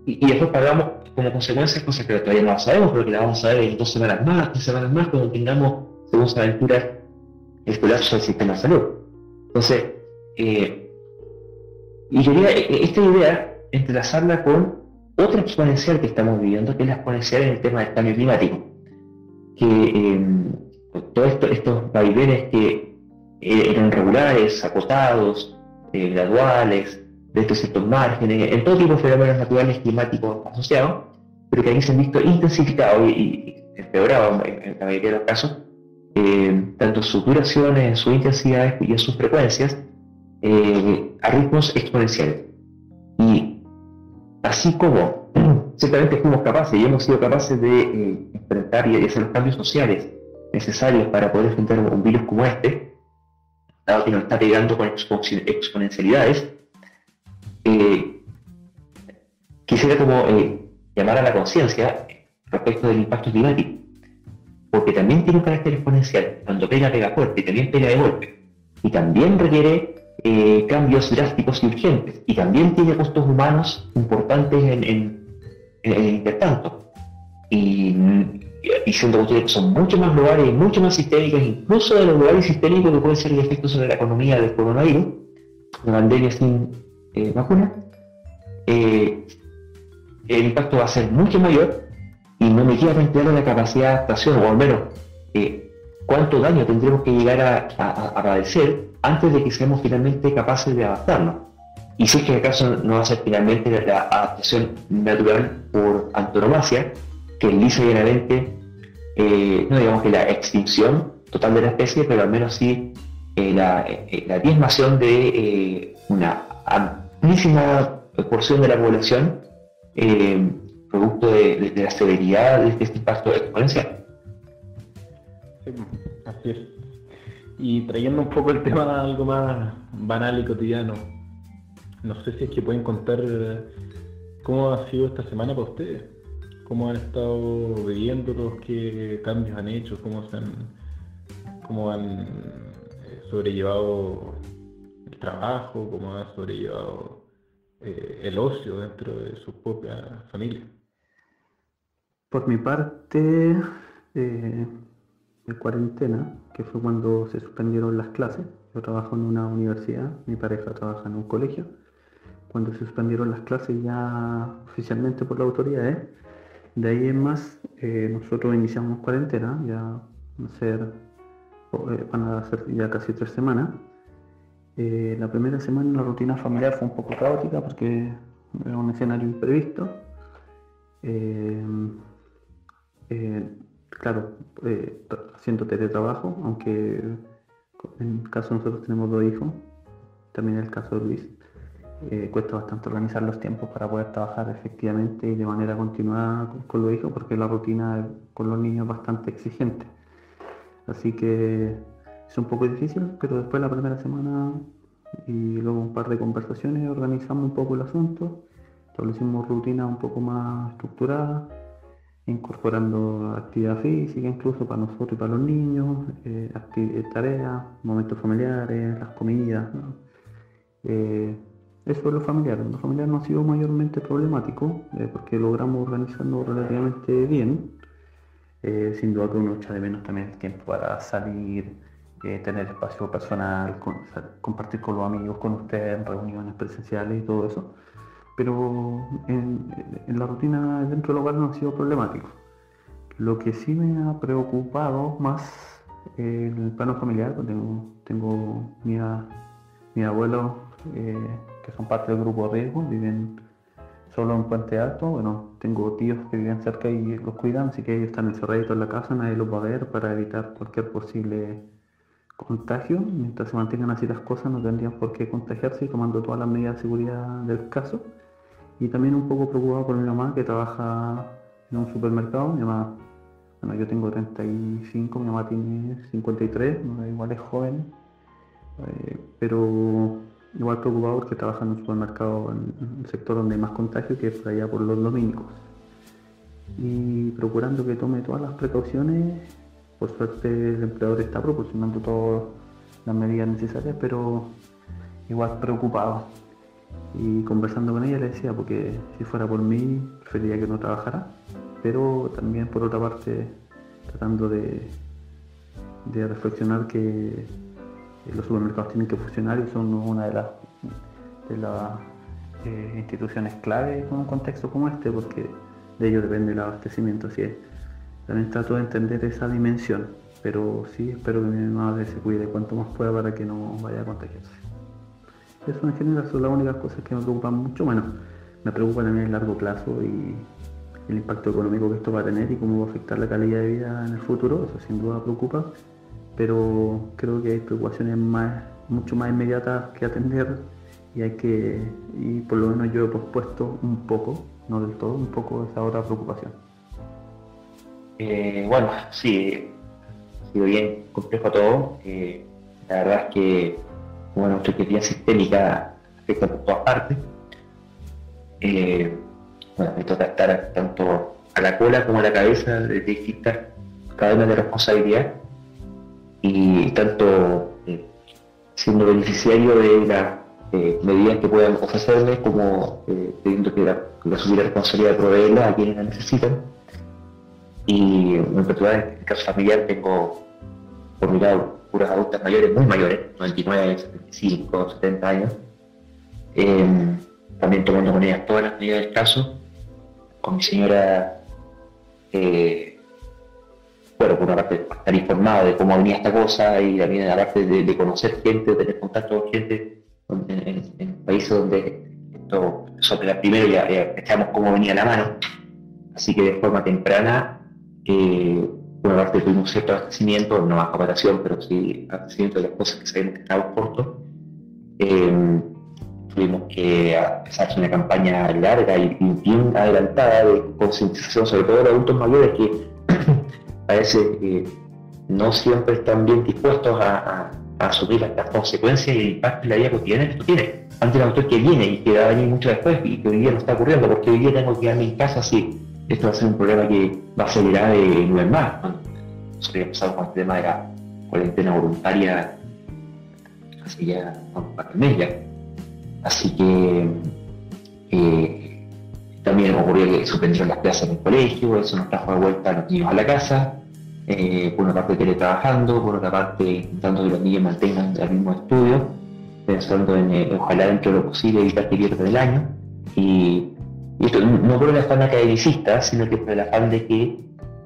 y, después pagamos como consecuencia cosas que todavía no sabemos, pero que la vamos a ver en dos semanas más, tres semanas más, cuando tengamos, según se aventura, el colapso del sistema de salud. Entonces, eh, y quería esta idea entrelazarla con otra exponencial que estamos viviendo, que es la exponencial en el tema del cambio climático. Que eh, todos estos vaivenes que eh, eran regulares, acotados, eh, graduales, de estos ciertos márgenes, en todo tipo de fenómenos naturales climáticos asociados, pero que aquí se han visto intensificados y, empeorados en, la mayoría de los casos, eh, tanto sus duraciones, sus intensidades y sus frecuencias, a ritmos exponenciales. Y así como ciertamente fuimos capaces y hemos sido capaces de enfrentar y hacer los cambios sociales necesarios para poder enfrentar un virus como este, dado que nos está pegando con exponencialidades, eh, quisiera como eh, llamar a la conciencia respecto del impacto climático, porque también tiene un carácter exponencial, cuando pega, pega fuerte, y también pega de golpe, y también requiere eh, cambios drásticos y urgentes, y también tiene costos humanos importantes en, en, el intertanto. Y siendo que son mucho más globales y mucho más sistémicas, incluso de los globales sistémicos que pueden ser el efecto sobre la economía del coronavirus, de pandemia sin eh, vacuna, eh, el impacto va a ser mucho mayor y no me queda plantear la capacidad de adaptación, o al menos eh, cuánto daño tendremos que llegar a, padecer antes de que seamos finalmente capaces de adaptarnos. Y si es que acaso no va a ser finalmente la adaptación natural por antonomasia, que lisa y eh, no digamos que la extinción total de la especie, pero al menos sí eh, la, la, diezmación de una amplísima porción de la población producto de, la severidad de este impacto exponencial. Sí, así es. Y trayendo un poco el tema a algo más banal y cotidiano, no sé si es que pueden contar cómo ha sido esta semana para ustedes cómo han estado viviendo, qué cambios han hecho, cómo, se han, cómo han eh, sobrellevado el trabajo, cómo han sobrellevado eh, el ocio dentro de su propia familia. Por mi parte, eh, cuarentena, que fue cuando se suspendieron las clases, yo trabajo en una universidad, mi pareja trabaja en un colegio, cuando se suspendieron las clases ya oficialmente por la autoridad, de ahí en más, eh, nosotros iniciamos cuarentena, ya van a ser, eh, van a ser ya casi tres semanas. Eh, la primera semana la rutina familiar fue un poco caótica porque era un escenario imprevisto. Claro, haciendo teletrabajo, aunque en el caso nosotros tenemos dos hijos, también el caso de Luis. Eh, cuesta bastante organizar los tiempos para poder trabajar efectivamente y de manera continuada con, los hijos porque la rutina con los niños es bastante exigente. Así que es un poco difícil, pero después la primera semana y luego un par de conversaciones organizamos un poco el asunto, establecimos rutinas un poco más estructuradas, incorporando actividad física incluso para nosotros y para los niños, eh, eh tareas, momentos familiares, las comidas. Eh, eso es lo familiar. Lo familiar no ha sido mayormente problemático porque logramos organizarnos relativamente bien. Sin duda que uno echa de menos también el tiempo para salir, tener espacio personal, compartir con los amigos, con ustedes reuniones presenciales y todo eso. Pero en, la rutina dentro del hogar no ha sido problemático. Lo que sí me ha preocupado más el plano familiar, porque tengo, tengo mi, mi abuelo eh, que son parte del grupo riesgo, viven solo en Puente Alto. Bueno, tengo tíos que viven cerca y los cuidan, así que ellos están encerraditos en la casa, nadie los va a ver para evitar cualquier posible contagio. Mientras se mantengan así las cosas, no tendrían por qué contagiarse tomando todas las medidas de seguridad del caso. Y también un poco preocupado por mi mamá que trabaja en un supermercado. Mi mamá, bueno, yo tengo 35, mi mamá tiene 53, igual es joven, eh, pero igual preocupado porque trabaja en un supermercado en el sector donde hay más contagio, que es por allá por los domingos. Y procurando que tome todas las precauciones, por suerte el empleador está proporcionando todas las medidas necesarias, pero igual preocupado. Y conversando con ella le decía, porque si fuera por mí, preferiría que no trabajara, pero también por otra parte tratando de, de reflexionar que los supermercados tienen que funcionar y son una de las, de las eh, instituciones clave en un contexto como este, porque de ello depende el abastecimiento. Así es. También trato de entender esa dimensión, pero sí espero que mi madre se cuide cuanto más pueda para que no vaya a contagiarse. Eso en general son las únicas cosas que me preocupan mucho. Bueno, me preocupa también el largo plazo y el impacto económico que esto va a tener y cómo va a afectar la calidad de vida en el futuro, eso sin duda preocupa pero creo que hay preocupaciones más, mucho más inmediatas que atender y hay que, y por lo menos yo he pospuesto un poco, no del todo, un poco esa otra preocupación. Eh, bueno, sí, ha sido bien complejo todo. Eh, la verdad es que bueno, nuestra actividad sistémica afecta por todas partes. Eh, bueno, me toca estar tanto a la cola como a la cabeza de distintas cadenas de responsabilidad y tanto eh, siendo beneficiario de las eh, medidas que puedan ofrecerme como teniendo que la, la responsabilidad de proveerlas a quienes la necesitan. Y en particular en el caso familiar tengo por mi lado puras adultas mayores, muy mayores, 99, 75, 70 años, em, también tomando con ellas todas las medidas del caso, con mi señora bueno, por una parte estar informado de cómo venía esta cosa y también aparte de, de conocer gente, de tener contacto con gente en, países donde esto la primero ya, ya cómo venía la mano. Así que de forma temprana, eh, por una parte tuvimos cierto abastecimiento, no más comparación, pero sí abastecimiento de las cosas que sabíamos que estábamos cortos. Eh, tuvimos que empezar una campaña larga y bien adelantada de concientización, sobre todo de adultos mayores que parece que no siempre están bien dispuestos a, asumir las, consecuencias y el impacto en la vida cotidiana que esto tiene. Antes era un que viene y que va a venir mucho después y que hoy día no está ocurriendo, porque hoy día tengo que quedarme en casa, sí, esto va a ser un problema que va a acelerar de nuevo más. Eso había pasado con el tema de la cuarentena voluntaria hace ya un par de meses Así que eh, también ocurrió que suspendieron las clases en el colegio, eso nos trajo de vuelta a los niños a la casa, eh, por una parte teletrabajando, por otra parte intentando que los niños mantengan el mismo estudio, pensando en eh, ojalá dentro de lo posible evitar que pierdan el año. Y, esto no por el afán academicista, sino que por el afán de que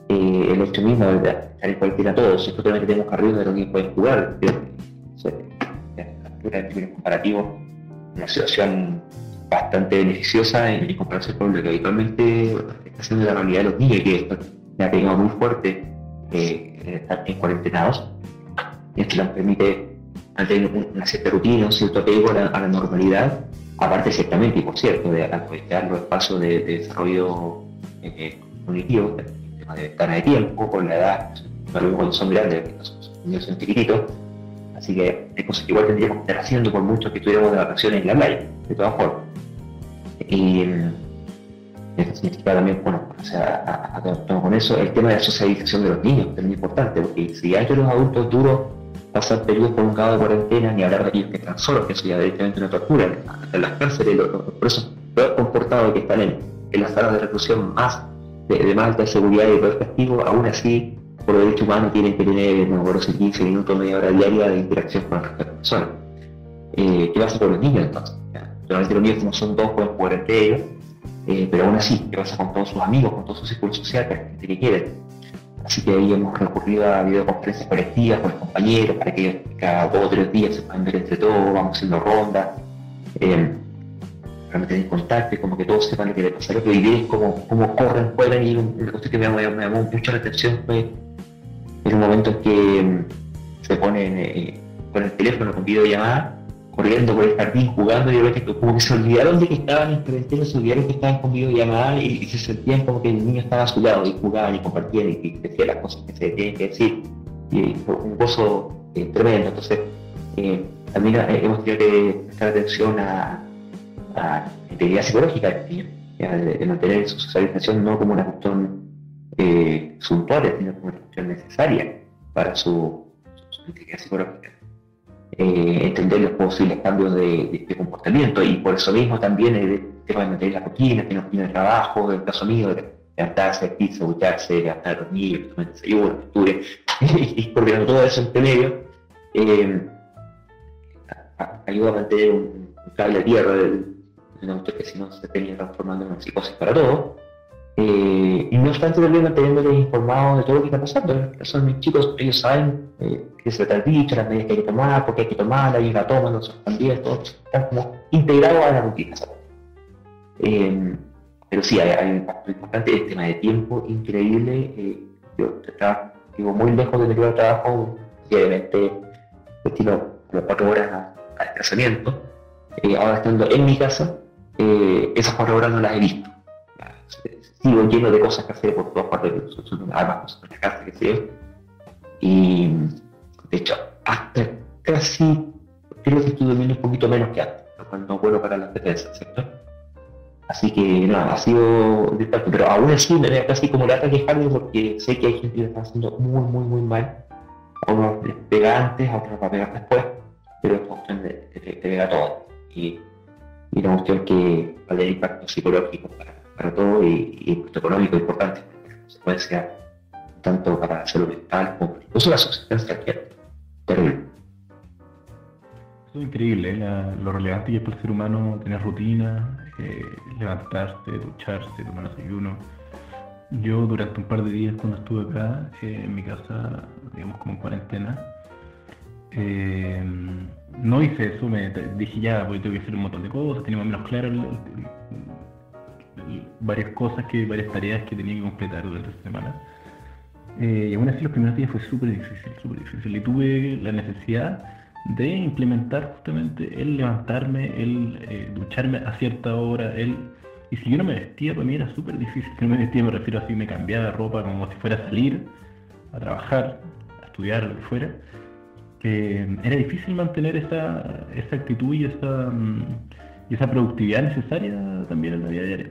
eh, el hecho mismo de estar en cualquiera a todos, esto también que tenemos arriba de los niños pueden jugar, en comparativo, una situación bastante beneficiosa en, comparación con lo que habitualmente está haciendo la realidad de los niños, que me ha pegado muy fuerte eh, estar en cuarentenados. Y esto les permite mantener una cierta rutina, un cierto apego a la, normalidad, aparte ciertamente, y por cierto, de aprovechar los espacios de, desarrollo eh, cognitivo, el tema de ventana de tiempo, con la edad, cuando son grandes, los niños son chiquititos, Así que hay cosas que igual tendríamos que estar haciendo por mucho que estuviéramos de vacaciones en la playa, de todas formas. Y eso significa también, bueno, o sea, a, con eso, el tema de la socialización de los niños, es importante, porque si hay que los adultos duros pasan periodos prolongados de cuarentena, ni hablar de aquellos que están solos, que eso ya directamente una tortura, en las cárceles, los, presos peor comportados que están en, las salas de reclusión más de, de más alta seguridad y peor castigo, aún así por derecho humano tienen que tener, no recuerdo 15 minutos, media hora diaria de interacción con otras personas. Eh, ¿Qué pasa con los niños entonces? Realmente los niños como son dos pueden jugar entre ellos, eh, pero aún así, ¿qué pasa con todos sus amigos, con todo su círculo social, gente que quieren? Así que ahí hemos recurrido a videoconferencias colectivas con los compañeros para que cada dos o tres días se puedan ver entre todos, vamos haciendo rondas, eh, para mantener contacto y como que todos sepan lo que le pasa. A que vivir, cómo, cómo corren, juegan y una cosa que me llamó, mucho la atención fue un momento en que mm, se ponen eh, con el teléfono con videollamada corriendo por el jardín, jugando, y de como que se olvidaron de que estaban en se olvidaron que estaban con videollamada y, y se sentían como que el niño estaba a su lado y jugaban y compartían y, decían las cosas que se tenían que decir. Y un gozo eh, tremendo. Entonces, eh, también eh, hemos tenido que prestar atención a, la integridad psicológica del niño, de, mantener su socialización no como una cuestión eh, sino como una cuestión necesaria para su integridad psicológica eh, entender los posibles cambios de, comportamiento y por eso mismo también el tema de mantener la rutina, que no tiene trabajo, el caso mío, de levantarse, aquí, ducharse, levantar niños, tomar desayuno, estudiar, y coordinando todo eso entre medio, eh, ayuda a mantener un, cable a tierra del, del que si no se tenía transformando en una psicosis para todo. Eh, y no obstante, también manteniéndoles informados de todo lo que está pasando. Son mis chicos, ellos saben eh, qué se trata el bicho, las medidas que hay que tomar, por qué hay que tomarla, y la toman, los también, todos están como integrados a la rutina. Eh, pero sí, hay, un impacto importante, el tema de tiempo increíble. Eh, yo vivo muy lejos de mi de trabajo, obviamente destino como cuatro horas al desplazamiento. ahora estando en mi casa, esas cuatro horas no las he visto sigo lleno de cosas que hacer por todas partes, además cosas la casa que sé. Y de hecho, hasta casi creo que estoy durmiendo un poquito menos que antes, lo cual no bueno para las defensas, ¿cierto? Así que nada, ha sido de tanto, pero aún así me da casi como lata quejarme porque sé que hay gente que lo está haciendo muy, muy, muy mal. A unos les pega antes, a otros va a pegar después, pero es cuestión de, te pega todo. Y, y una cuestión que va a tener impacto psicológico para para todo y, y económico importante, consecuencia tanto para la salud mental como incluso la subsistencia que terrible. Eso es increíble, ¿eh? lo relevante que es para el ser humano tener rutina, eh, levantarse, ducharse, tomar desayuno. Yo durante un par de días cuando estuve acá eh, en mi casa, digamos como en cuarentena, no hice eso, me dije ya, porque tengo que hacer un montón de cosas, tenía menos claro el, varias cosas, que varias tareas que tenía que completar durante esta semana. Eh, y aún así los primeros días fue súper difícil, súper difícil. Y tuve la necesidad de implementar justamente el levantarme, el eh, ducharme a cierta hora, el... Y si yo no me vestía, para mí era súper difícil. Si no me vestía, me refiero así, me cambiaba ropa como si fuera a salir, a trabajar, a estudiar, lo que fuera. Eh, era difícil mantener esa, esa actitud y esa... Mm, y esa productividad necesaria también en la vida diaria.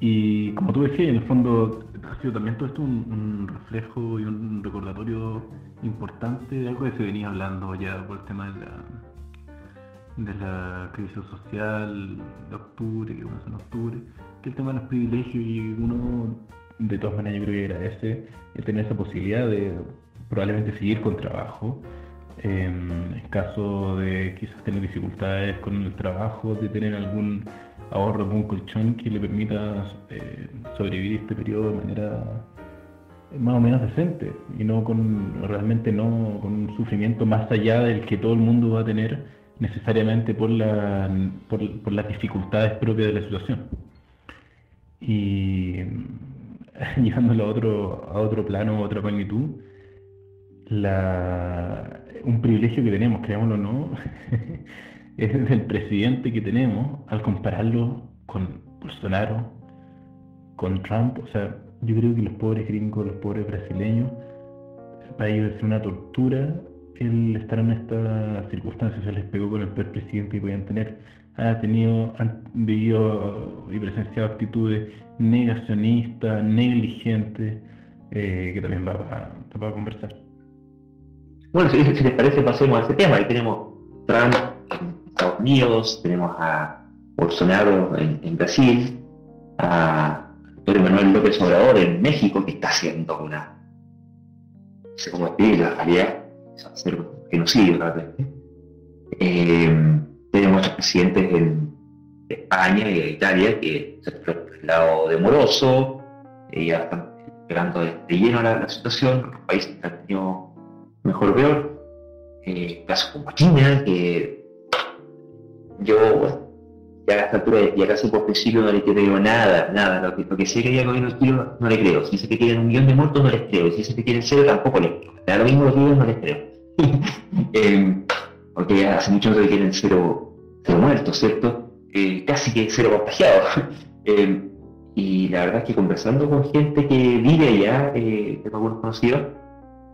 Y como tú decías, en el fondo ha sido también todo esto un, reflejo y un recordatorio importante de algo que se venía hablando ya por el tema de la, de la crisis social de octubre, que comenzó en octubre, que el tema de los privilegios y uno de todas maneras yo creo que agradece el tener esa posibilidad de probablemente seguir con trabajo, en caso de quizás tener dificultades con el trabajo, de tener algún ahorro, algún colchón que le permita eh, sobrevivir este periodo de manera más o menos decente y no con realmente no con un sufrimiento más allá del que todo el mundo va a tener necesariamente por, la, por, las dificultades propias de la situación. Y llevándolo a otro, a otro plano, a otra magnitud, la, un privilegio que tenemos, creámoslo o no, es el presidente que tenemos al compararlo con Bolsonaro, con Trump. O sea, yo creo que los pobres gringos, los pobres brasileños, para ellos es una tortura el estar en estas circunstancias. Se les pegó con el peor presidente que podían tener. Ha tenido, han vivido y presenciado actitudes negacionistas, negligentes, eh, que también va a conversar. Bueno, si, les parece, pasemos a ese tema. Ahí tenemos Trump en Estados Unidos, tenemos a Bolsonaro en, Brasil, a Antonio Manuel López Obrador en México, que está haciendo una. No sé cómo decir, la realidad, hacer un genocidio realmente. Eh, tenemos presidentes en España y Italia que se el lado demoroso, y ya están pegando de, lleno la, la situación, los países han tenido mejor peor, eh, casos como China, que yo, ya a esta altura, ya casi por principio no le creo nada, nada, lo que, lo que sé que hay el gobierno chino no le creo, si dice que quieren un millón de muertos no les creo, si dice que quieren cero tampoco les creo, da lo mismo los chinos no les creo, eh, porque hace mucho que quieren cero, cero muertos, ¿cierto? Eh, casi que cero contagiados. Eh, y la verdad es que conversando con gente que vive allá, eh, tengo algunos conocidos,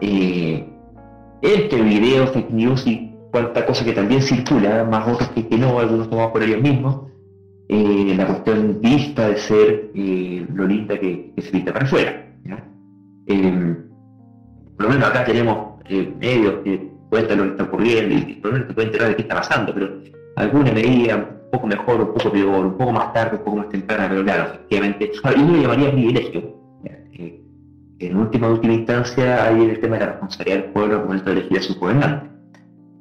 eh, entre videos, fake news y cuánta cosa que también circula, más otros que, no, algunos tomados por ellos mismos, eh, la cuestión vista de ser eh, lo linda que, se pinta para afuera. Eh, por lo menos acá tenemos eh, medios que cuentan lo que está ocurriendo y por lo menos te pueden enterar de qué está pasando, pero alguna medida un poco mejor, un poco peor, un poco más tarde, un poco más temprana, pero claro, efectivamente, yo lo llamaría privilegio. En última, última instancia hay el tema de la responsabilidad del pueblo al momento de elegir a su gobernante.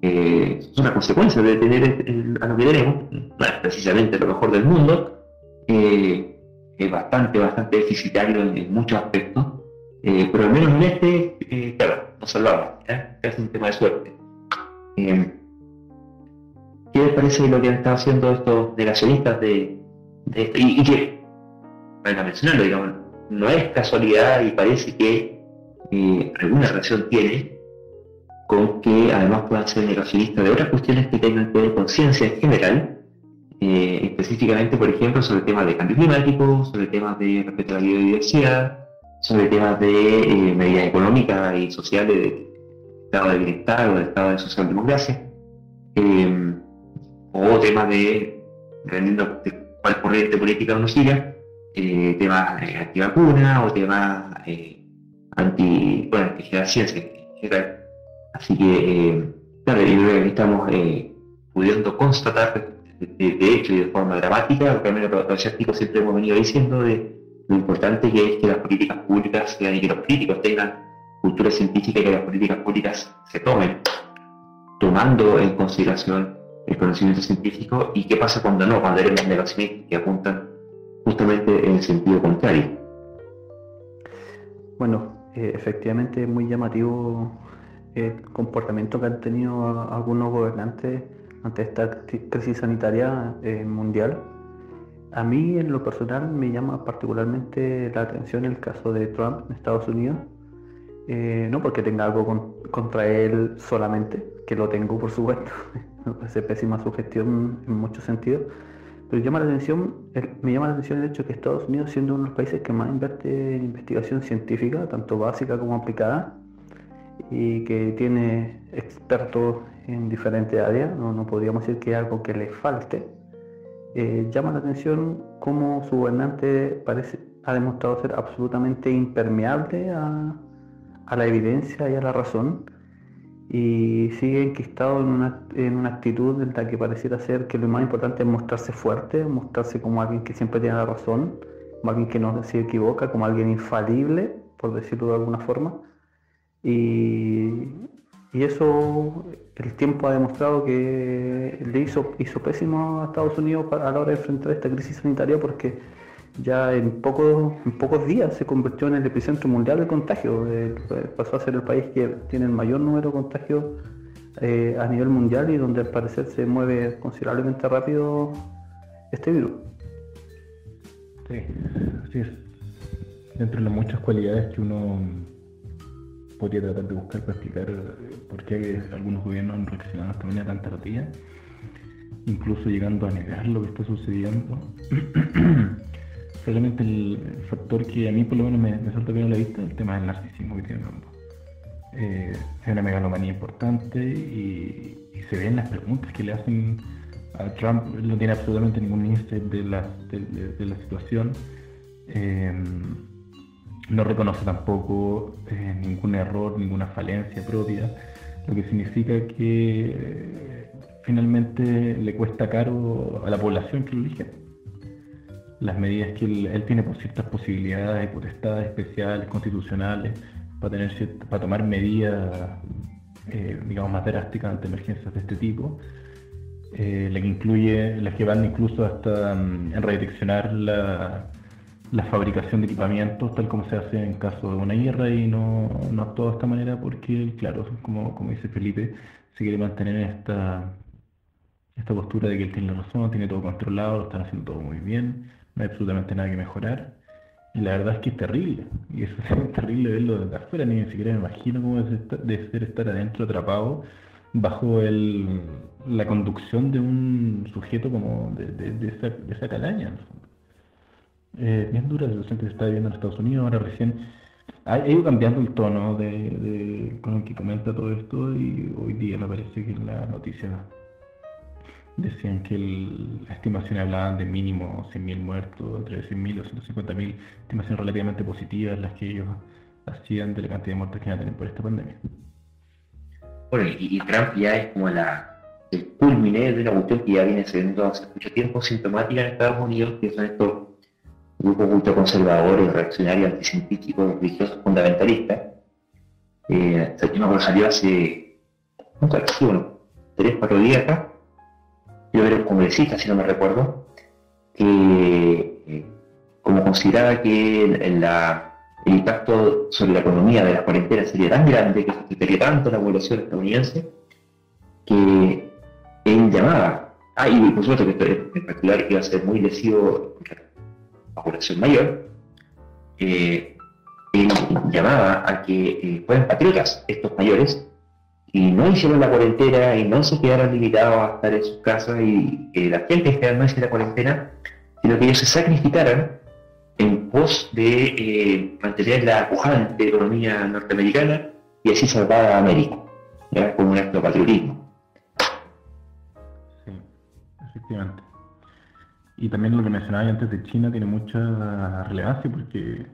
Eh, es una consecuencia de tener a lo que tenemos, no es precisamente lo mejor del mundo, eh, es bastante, bastante deficitario en, muchos aspectos, eh, pero al menos en este, eh, claro, nos salvamos, es un tema de suerte. Eh, ¿Qué les parece lo que han estado haciendo estos negacionistas de, de esto? Y, y que, para mencionarlo, digamos, no es casualidad y parece que eh, alguna relación tiene con que además puedan ser negacionistas de otras cuestiones que tengan que ver con ciencia en general, eh, específicamente, por ejemplo, sobre temas de cambio climático, sobre temas de respeto a la biodiversidad, sobre temas de eh, medidas económicas y sociales, de estado de bienestar o de estado de socialdemocracia, eh, o temas de, dependiendo de cuál corriente política uno siga, eh, temas eh, o temas eh, anti, bueno, anti la ciencia en general. Así que, eh, claro, yo estamos eh, pudiendo constatar de, de- de hecho y de forma dramática, lo que al menos los, escépticos siempre hemos venido diciendo de lo importante que es que las políticas públicas y que los políticos tengan cultura científica y que las políticas públicas se tomen, tomando en consideración el conocimiento científico y qué pasa cuando no, cuando eres negacionistas que apuntan justamente en el sentido contrario. Bueno, eh, efectivamente es muy llamativo el comportamiento que han tenido algunos gobernantes ante esta cri- crisis sanitaria eh, mundial. A mí en lo personal me llama particularmente la atención el caso de Trump en Estados Unidos. Eh, no porque tenga algo con- contra él solamente, que lo tengo por supuesto, me parece pésima su en muchos sentidos, pero llama la atención, me llama la atención el hecho que Estados Unidos, siendo uno de los países que más invierte en investigación científica, tanto básica como aplicada, y que tiene expertos en diferentes áreas, no, no podríamos decir que es algo que le falte, eh, llama la atención cómo su gobernante parece, ha demostrado ser absolutamente impermeable a, a la evidencia y a la razón y sigue enquistado en una, en una actitud en la que pareciera ser que lo más importante es mostrarse fuerte, mostrarse como alguien que siempre tiene la razón, como alguien que no se equivoca, como alguien infalible, por decirlo de alguna forma. Y, y eso el tiempo ha demostrado que le hizo, hizo pésimo a Estados Unidos a la hora de enfrentar esta crisis sanitaria porque ya en pocos, pocos días se convirtió en el epicentro mundial de contagio. Eh, pasó a ser el país que tiene el mayor número de contagios eh, a nivel mundial y donde al parecer se mueve considerablemente rápido este virus. Sí, así es. Dentro de las muchas cualidades que uno podría tratar de buscar para explicar eh, por qué algunos gobiernos han reaccionado de manera tan tardía, incluso llegando a negar lo que está sucediendo. Realmente el factor que a mí por lo menos me, me salta bien a la vista es el tema del narcisismo que tienen ambos. Eh, es una megalomanía importante y, y se ven las preguntas que le hacen a Trump. No tiene absolutamente ningún insight de la situación. Eh, no reconoce tampoco eh, ningún error, ninguna falencia propia, lo que significa que eh, finalmente le cuesta caro a la población que lo elige. Las medidas que él, tiene por ciertas posibilidades y potestades especiales, constitucionales, para, tener para tomar medidas, eh, digamos, más drásticas ante emergencias de este tipo, eh, la que incluye, las que van incluso hasta mm, en redireccionar la, la, fabricación de equipamientos, tal como se hace en caso de una guerra, y no, no actúa de esta manera porque, claro, como, como dice Felipe, se quiere mantener esta, esta postura de que él tiene la razón, tiene todo controlado, lo están haciendo todo muy bien, no hay absolutamente nada que mejorar. Y la verdad es que es terrible, y es terrible verlo desde afuera, ni siquiera me imagino cómo debe ser estar adentro atrapado bajo el, la conducción de un sujeto como de, de, esa, de calaña. Eh, bien dura la situación que se está viviendo en Estados Unidos, ahora recién ha, ido cambiando el tono de, con el que comenta todo esto y hoy día me parece que en la noticia decían que las estimaciones hablaban de mínimo 100.000 muertos, entre 100.000 o 150.000, estimaciones relativamente positivas las que ellos hacían de la cantidad de muertos que iban a tener por esta pandemia. Bueno, y, Trump ya es como la, el culmine de una cuestión que ya viene siendo hace mucho tiempo sintomática en Estados Unidos, que son estos grupos ultraconservadores, reaccionarios, anticientíficos, religiosos, fundamentalistas. Eh, yo me salió hace, no sé, bueno, tres, cuatro días acá, yo era un congresista, si no me recuerdo, que eh, como consideraba que el impacto sobre la economía de las cuarentenas sería tan grande, que afectaría tanto la población estadounidense, que él llamaba, ah, y por supuesto que en particular iba a ser muy lesivo la población mayor, eh, él llamaba a que eh, fueran patriotas estos mayores y no hicieron la cuarentena y no se quedaron limitados a estar en sus casas y que la gente no hiciera la cuarentena, sino que ellos se sacrificaran en pos de eh, mantener la pujante economía norteamericana y así salvar a América, ¿ya? como un acto patriotismo. Sí, efectivamente. Y también lo que mencionaba antes de China tiene mucha relevancia porque,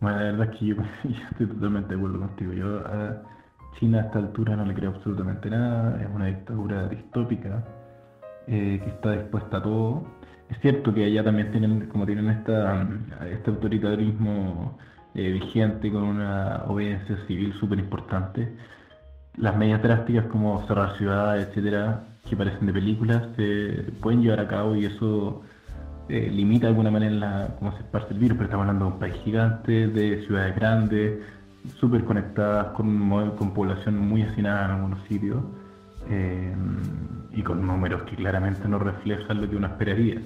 bueno, la verdad es que yo, estoy totalmente de acuerdo contigo. Yo a China a esta altura no le creo absolutamente nada, es una dictadura distópica eh, que está dispuesta a todo. Es cierto que allá también tienen, como tienen esta, este autoritarismo eh, vigente con una obediencia civil súper importante, las medidas drásticas como cerrar ciudades, etcétera, que parecen de películas, se pueden llevar a cabo y eso eh, limita de alguna manera la, cómo se esparce el virus, pero estamos hablando de un país gigante, de ciudades grandes, súper conectadas, con, con población muy hacinada en algunos sitios. Eh, y con números que claramente no reflejan lo que uno esperaría.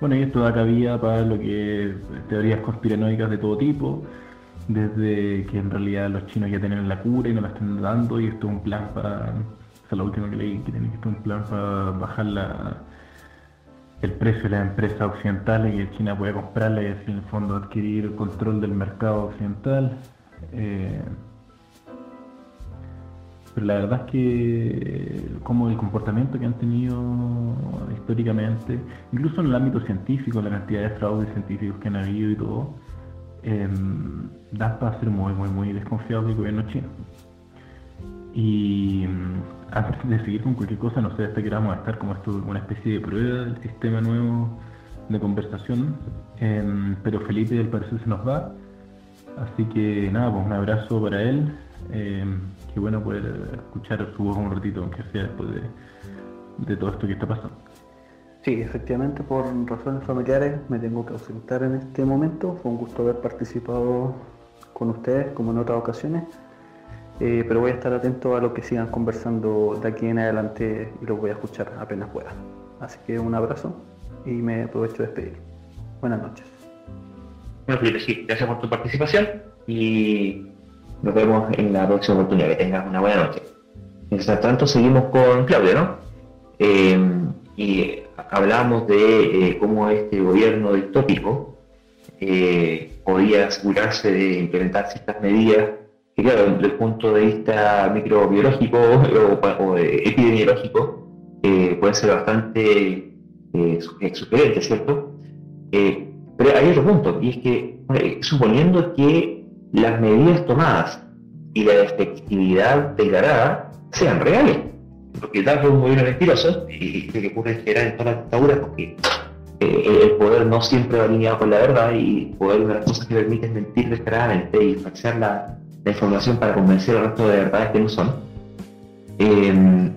Bueno, y esto da cabida para lo que teorías conspiranoicas de todo tipo, desde que en realidad los chinos ya tienen la cura y no la están dando, y esto es un plan para, o sea, que leí, que es un plan para bajar la, el precio de las empresas occidentales y que China pueda comprarla y así en el fondo adquirir control del mercado occidental. Eh, pero la verdad es que como el comportamiento que han tenido históricamente, incluso en el ámbito científico, la cantidad de fraudes científicos que han habido y todo, em, da para ser muy, muy, muy desconfiado del gobierno chino. Y mm, antes de seguir con cualquier cosa, no sé hasta que vamos a estar como esto, una especie de prueba del sistema nuevo de conversación, em, pero Felipe al parecer se nos va, así que nada, pues un abrazo para él. Em, qué bueno poder escuchar su voz un ratito, aunque sea después de, todo esto que está pasando. Sí, efectivamente, por razones familiares me tengo que ausentar en este momento. Fue un gusto haber participado con ustedes, como en otras ocasiones. Eh, pero voy a estar atento a lo que sigan conversando de aquí en adelante y lo voy a escuchar apenas pueda. Así que un abrazo y me aprovecho de despedir. Buenas noches. Bueno, Felipe, sí, gracias por tu participación y nos vemos en la próxima oportunidad. Que tengas una buena noche. Mientras tanto, seguimos con Claudia, ¿no? Eh, y hablamos de eh, cómo este gobierno distópico eh, podía asegurarse de implementar ciertas medidas que, claro, desde el punto de vista microbiológico o, epidemiológico, pueden ser bastante sugerentes, ¿cierto? Pero hay otro punto, y es que, suponiendo que las medidas tomadas y la efectividad declarada sean reales. Porque tal es un gobierno mentiroso, y lo que ocurre en general en todas las dictaduras, porque eh, el poder no siempre va alineado con la verdad y el poder una de las cosas que permite es mentir descaradamente y falsear la, información para convencer al resto de verdades que no son. Em,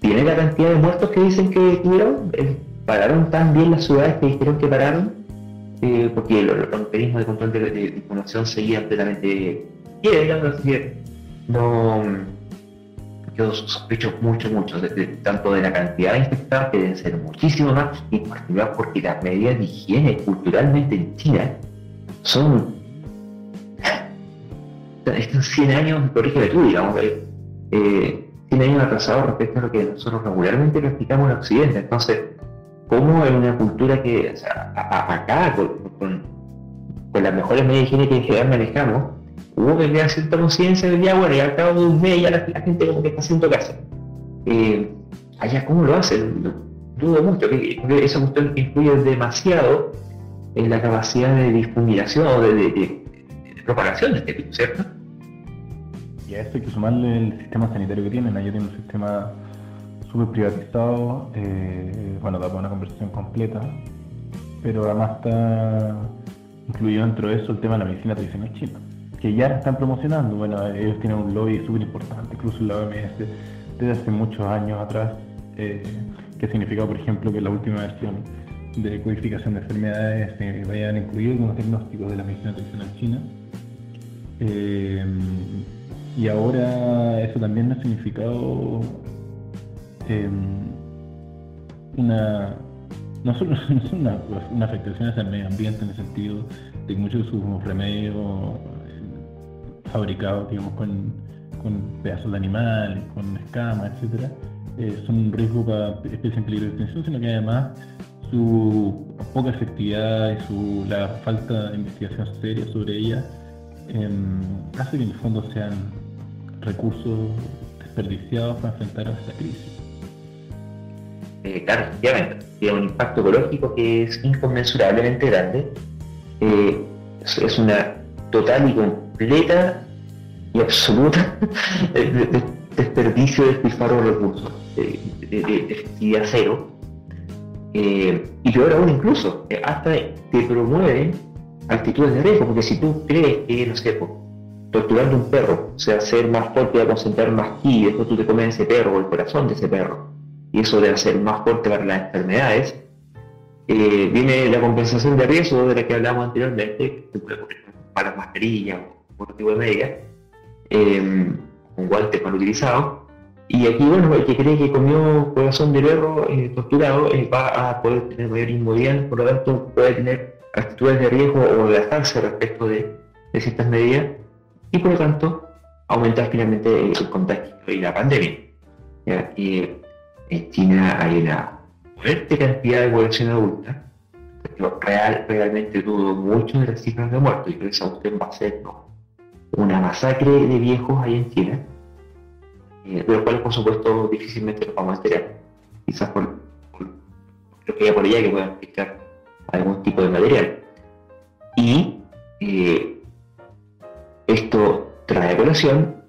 tiene la cantidad de muertos que dicen que tuvieron, eh, pararon tan bien las ciudades que dijeron que pararon, eh, porque los, mecanismos de control de, de, información seguían plenamente así que no, yo sospecho mucho, mucho, tanto de la cantidad de infectados, que deben ser muchísimo más, y en particular porque las medidas de higiene culturalmente en China son estos 100 años, corrígeme tú, digamos, eh, 100 años atrasados respecto a lo que nosotros regularmente practicamos en Occidente. Entonces, ¿cómo en una cultura que, o sea, acá, con, las mejores medidas de higiene que en general manejamos, hubo que crear cierta conciencia de ya, bueno, y al cabo de un mes ya la, gente como que está haciendo caso. Eh, allá, ¿cómo lo hacen? Dudo mucho, que, esa cuestión influye demasiado en la capacidad de difuminación o de, de propagación de este virus, ¿cierto? Y a esto hay que sumarle el sistema sanitario que tienen. Allá tienen un sistema súper privatizado, eh, bueno, da para una conversación completa, pero además está incluido dentro de eso el tema de la medicina tradicional china, que ya están promocionando. Bueno, ellos tienen un lobby súper importante, incluso en la OMS, desde hace muchos años atrás, eh, que significado, por ejemplo, que la última versión de codificación de enfermedades se vayan a incluir algunos diagnósticos de la medicina tradicional china. Eh, y ahora eso también ha significado em, una, no solo, una, afectación hacia el medio ambiente en el sentido de que muchos de sus remedios eh, fabricados digamos, con, pedazos de animales, con escamas, etcétera, eh, son un riesgo para especies en peligro de extinción, sino que además su poca efectividad y su, la falta de investigación seria sobre ella em, hace que en el fondo sean recursos desperdiciados para enfrentar a esta crisis. Eh, claro, efectivamente, tiene un impacto ecológico que es inconmensurablemente grande. Eh, es, una total y completa y absoluta desperdicio de despilfarro de recursos, de, efectividad cero. Eh, y peor aún incluso, hasta te promueven actitudes de riesgo, porque si tú crees que, no sé, torturando un perro, o sea, hacer más fuerte a concentrar más ki, después tú te comes ese perro o el corazón de ese perro, y eso debe ser más fuerte para las enfermedades, eh, viene la compensación de riesgo de la que hablamos anteriormente, que puede ocurrir para las mascarillas o otro tipo de medidas, eh, con guantes mal utilizados, y aquí, bueno, el que cree que comió corazón de perro eh, torturado va a poder tener mayor inmovilidad, por lo tanto puede tener actitudes de riesgo o de gastarse respecto de, de ciertas medidas y por lo tanto aumentar finalmente el contagio y la pandemia. Hay una fuerte cantidad de población adulta. Yo real, realmente dudo mucho de las cifras de muertos y creo que usted va a ser una masacre de viejos ahí en China, eh, de los cuales por supuesto difícilmente los vamos a enterar. Quizás por, lo que haya por allá que puedan explicar algún tipo de material. Y eh, esto trae a colación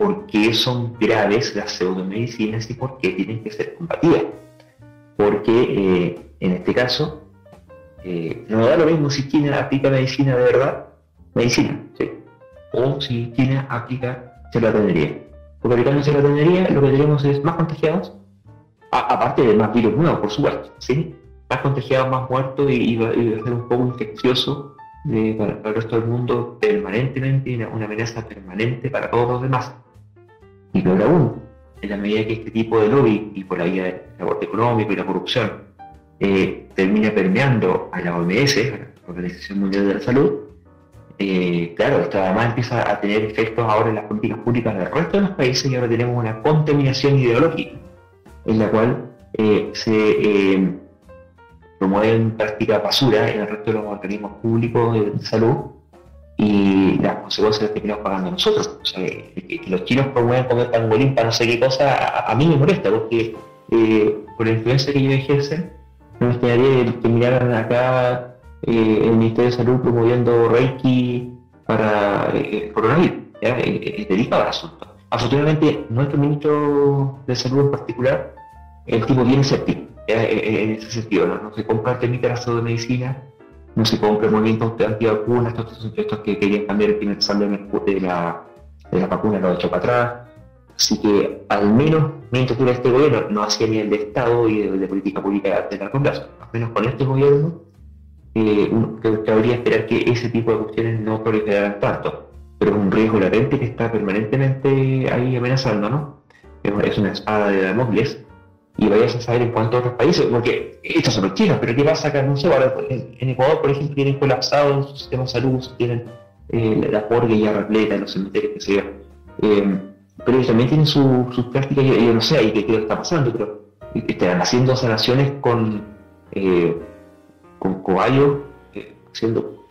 por qué son graves las pseudomedicinas y por qué tienen que ser combatidas. Porque eh, en este caso, eh, no da lo mismo si China aplica medicina de verdad, medicina, o si China aplica charlatanería. Porque aplicando charlatanería lo que tenemos es más contagiados, aparte de más virus nuevos, por supuesto, ¿sí? más contagiados, más muertos y, va, a ser un poco infeccioso para, el resto del mundo permanentemente una amenaza permanente para todos los demás. Y peor aún, en la medida que este tipo de lobby, y por la vía del aborto económico y la corrupción, eh, termina permeando a la OMS, a la Organización Mundial de la Salud, eh, claro, esto además empieza a tener efectos ahora en las políticas públicas del resto de los países y ahora tenemos una contaminación ideológica, en la cual eh, se promueven prácticas basura en el resto de los organismos públicos de salud y las consecuencias las terminamos pagando nosotros. O sea, los chinos promueven comer pangolín para no sé qué cosa, a, mí me molesta porque eh, por la influencia que ellos ejercen, no me extrañaría que miraran acá eh, el Ministerio de Salud promoviendo Reiki para eh, coronavirus. Es delicado el asunto. Afortunadamente, nuestro ministro de Salud en particular, el tipo bien escéptico en ese sentido, ¿no? se compra técnicas de medicina, no se compra movimientos de antivacunas, estos, estos que querían cambiar el primer de la, de la vacuna, lo ha hecho para atrás, Así que al menos mientras dura este gobierno, no hacia nivel de Estado y de, política pública de largo plazo, al menos con este gobierno, eh, uno, cabría esperar que ese tipo de cuestiones no proliferaran tanto, pero es un riesgo latente que está permanentemente ahí amenazando, ¿no? Es una espada de Damocles y vayas a saber en cuántos otros países, porque estos son los chinos, pero ¿qué pasa acá? No sé, en, Ecuador, por ejemplo, tienen colapsado su sistema de salud, tienen eh, la porga ya repleta en los cementerios, que se eh, pero también tienen sus prácticas, yo, yo, no sé ahí qué, qué está pasando, pero están haciendo sanaciones con, eh, con cobayos, eh, haciendo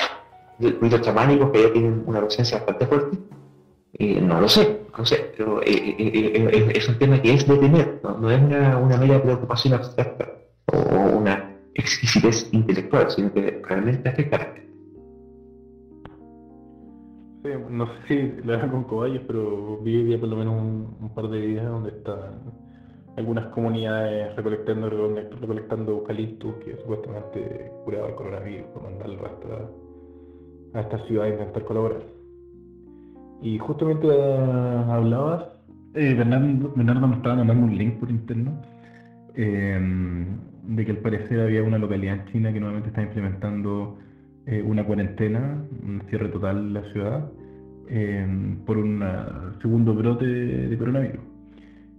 ruidos chamánicos que ya tienen una presencia bastante fuerte. Eh, no lo sé, no sé, pero es un tema que es de tener, no, es una, una mera preocupación abstracta o una exquisitez intelectual, sino que realmente afecta no sé si le dan con cobayos, pero vi por lo menos un, par de días donde están algunas comunidades recolectando, recolectando eucaliptus que supuestamente curaba el coronavirus para mandarlo a esta ciudad a intentar colaborar. Y justamente hablabas, eh, Bernardo, nos estaba mandando un link por interno em, de que al parecer había una localidad en China que nuevamente está implementando eh, una cuarentena, un cierre total de la ciudad, em, por un segundo brote de, coronavirus.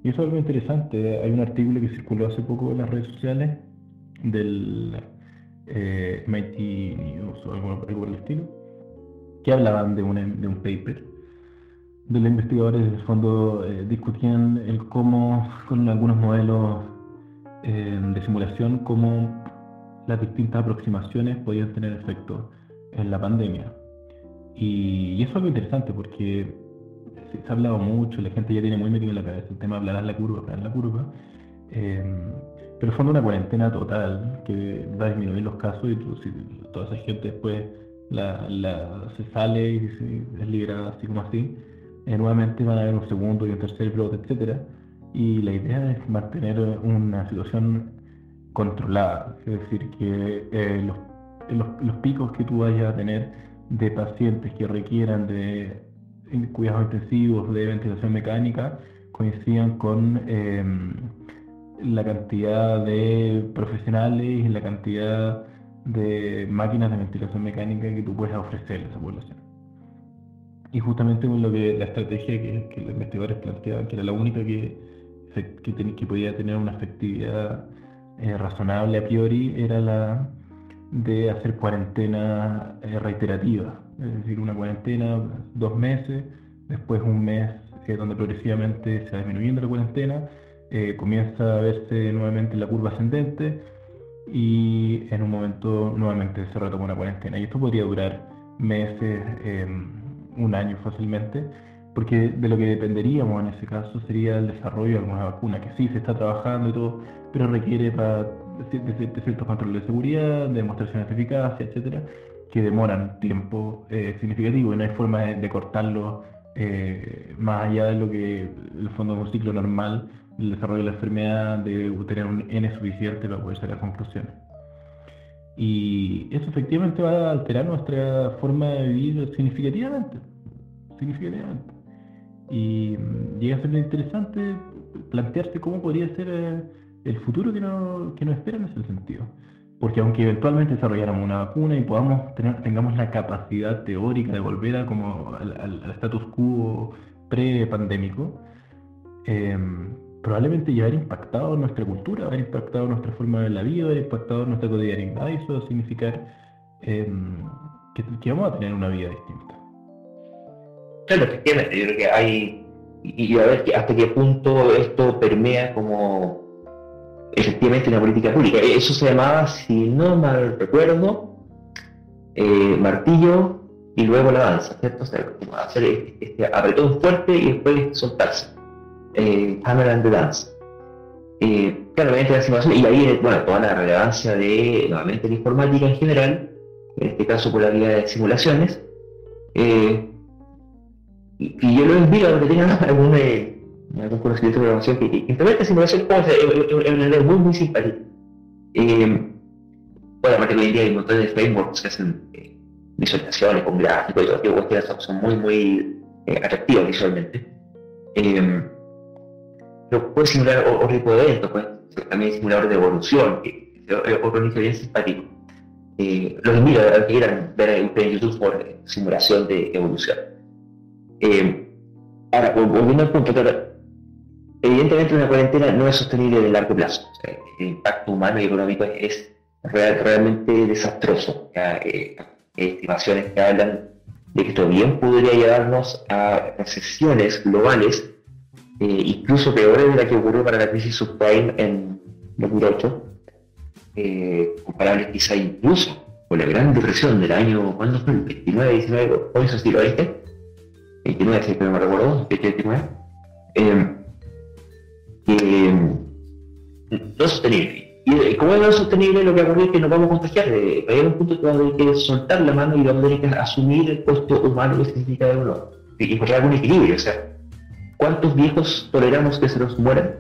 Y eso es algo interesante. Hay un artículo que circuló hace poco en las redes sociales del eh, MIT News o algo, por el estilo, que hablaban de un, de un paper de los investigadores del fondo eh, discutían el cómo, con algunos modelos de simulación, cómo las distintas aproximaciones podían tener efecto en la pandemia. Y, eso es algo interesante porque se, ha hablado mucho, la gente ya tiene muy metido en la cabeza el tema de hablar la curva, hablar la curva. Eh, pero fue una cuarentena total que va a disminuir los casos y toda esa gente después la, se sale y se, es liberada así como así, eh, nuevamente van a haber un segundo y un tercer brote, etcétera. Y la idea es mantener una situación controlada, es decir, que eh, los, los, picos que tú vayas a tener de pacientes que requieran de cuidados intensivos, de ventilación mecánica, coincidan con em, la cantidad de profesionales y la cantidad de máquinas de ventilación mecánica que tú puedes ofrecerle a esa población. Y justamente con lo que la estrategia que, que los investigadores planteaban, que era la única que, que, que podía tener una efectividad eh, razonable a priori era la de hacer cuarentena eh, reiterativa, es decir, una cuarentena dos meses, después un mes eh, donde progresivamente se va disminuyendo la cuarentena, comienza a verse nuevamente la curva ascendente y en un momento nuevamente se retoma una cuarentena. Y esto podría durar meses, un año fácilmente, porque de lo que dependeríamos en ese caso sería el desarrollo de alguna vacuna, que sí se está trabajando y todo, pero requiere para, de, ciertos controles de seguridad, demostraciones de eficacia, etcétera, que demoran tiempo eh, significativo y no hay forma de, cortarlo eh, más allá de lo que el fondo de un ciclo normal del desarrollo de la enfermedad de tener un N suficiente para poder sacar conclusiones. Y eso efectivamente va a alterar nuestra forma de vivir significativamente. Significativamente. Y mm, llega a ser interesante plantearse cómo podría ser eh, el futuro que, no, que nos espera en ese sentido. Porque aunque eventualmente desarrolláramos una vacuna y podamos tener, tengamos la capacidad teórica de volver a como al, status quo pre-pandémico, em, probablemente ya haber impactado nuestra cultura, haber impactado nuestra forma de la vida, haber impactado nuestra cotidianidad y eso va a significar em, que, que, vamos a tener una vida distinta. Claro, efectivamente, yo creo que hay, y a ver hasta qué punto esto permea como efectivamente una política pública. Eso se llamaba, si no mal recuerdo, eh, martillo y luego la danza, ¿cierto? O sea, hacer este, este, apretón fuerte y después soltarse. Eh, hammer and the dance. Eh, y ahí bueno, toda la relevancia de nuevamente la informática en general, en este caso por la vía de simulaciones. Eh, y, yo lo invito a que tengan algún algún conocimiento de programación que, implementa simulación es una idea muy, muy simpática. Eh, bueno, aparte que hoy en día hay un montón de frameworks que hacen eh, visualizaciones con gráficos y todo de son muy, muy eh, atractivos visualmente. Eh, pero puede simular otro tipo de eventos, puede también simulador de evolución, otro inicio bien simpático. Eh, los invito a que quieran ver en YouTube por simulación de evolución. Eh, ahora, volviendo al punto, evidentemente una cuarentena no es sostenible en el largo plazo. el impacto humano y económico es, realmente desastroso. Eh, hay estimaciones que hablan de que esto bien podría llevarnos a recesiones globales, eh, incluso peores de la que ocurrió para la crisis subprime en 2008, eh, comparables quizá incluso con la gran depresión del año, ¿cuándo fue? ¿El 29, 19, hoy es siglo XX? 29, si no me recuerdo, 29. Eh, no sostenible. Y como es no sostenible, lo que ocurre es que nos vamos a contagiar. Eh, va a un punto que vamos que soltar la mano y vamos a que asumir el costo humano que significa de uno. Y encontrar algún equilibrio. O sea, ¿cuántos viejos toleramos que se nos mueran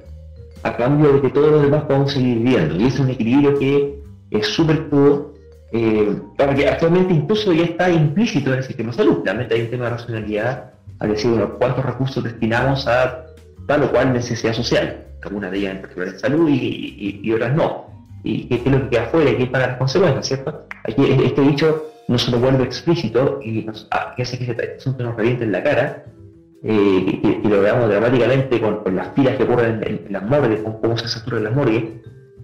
a cambio de que todos los demás podamos seguir viviendo? Y ese es un equilibrio que es súper crudo. Eh, que actualmente incluso ya está implícito en el sistema de salud. Realmente hay un tema de racionalidad al decir, bueno, cuántos recursos destinamos a tal o cual necesidad social algunas de ellas en particular en salud y, otras no. Y qué es lo que queda afuera y qué paga las consecuencias, ¿cierto? Aquí este dicho no se lo vuelve explícito y ah, hace que este asunto nos reviente en la cara eh, y, lo veamos dramáticamente con, las filas que ocurren en, las morgues, con cómo se saturan las morgues,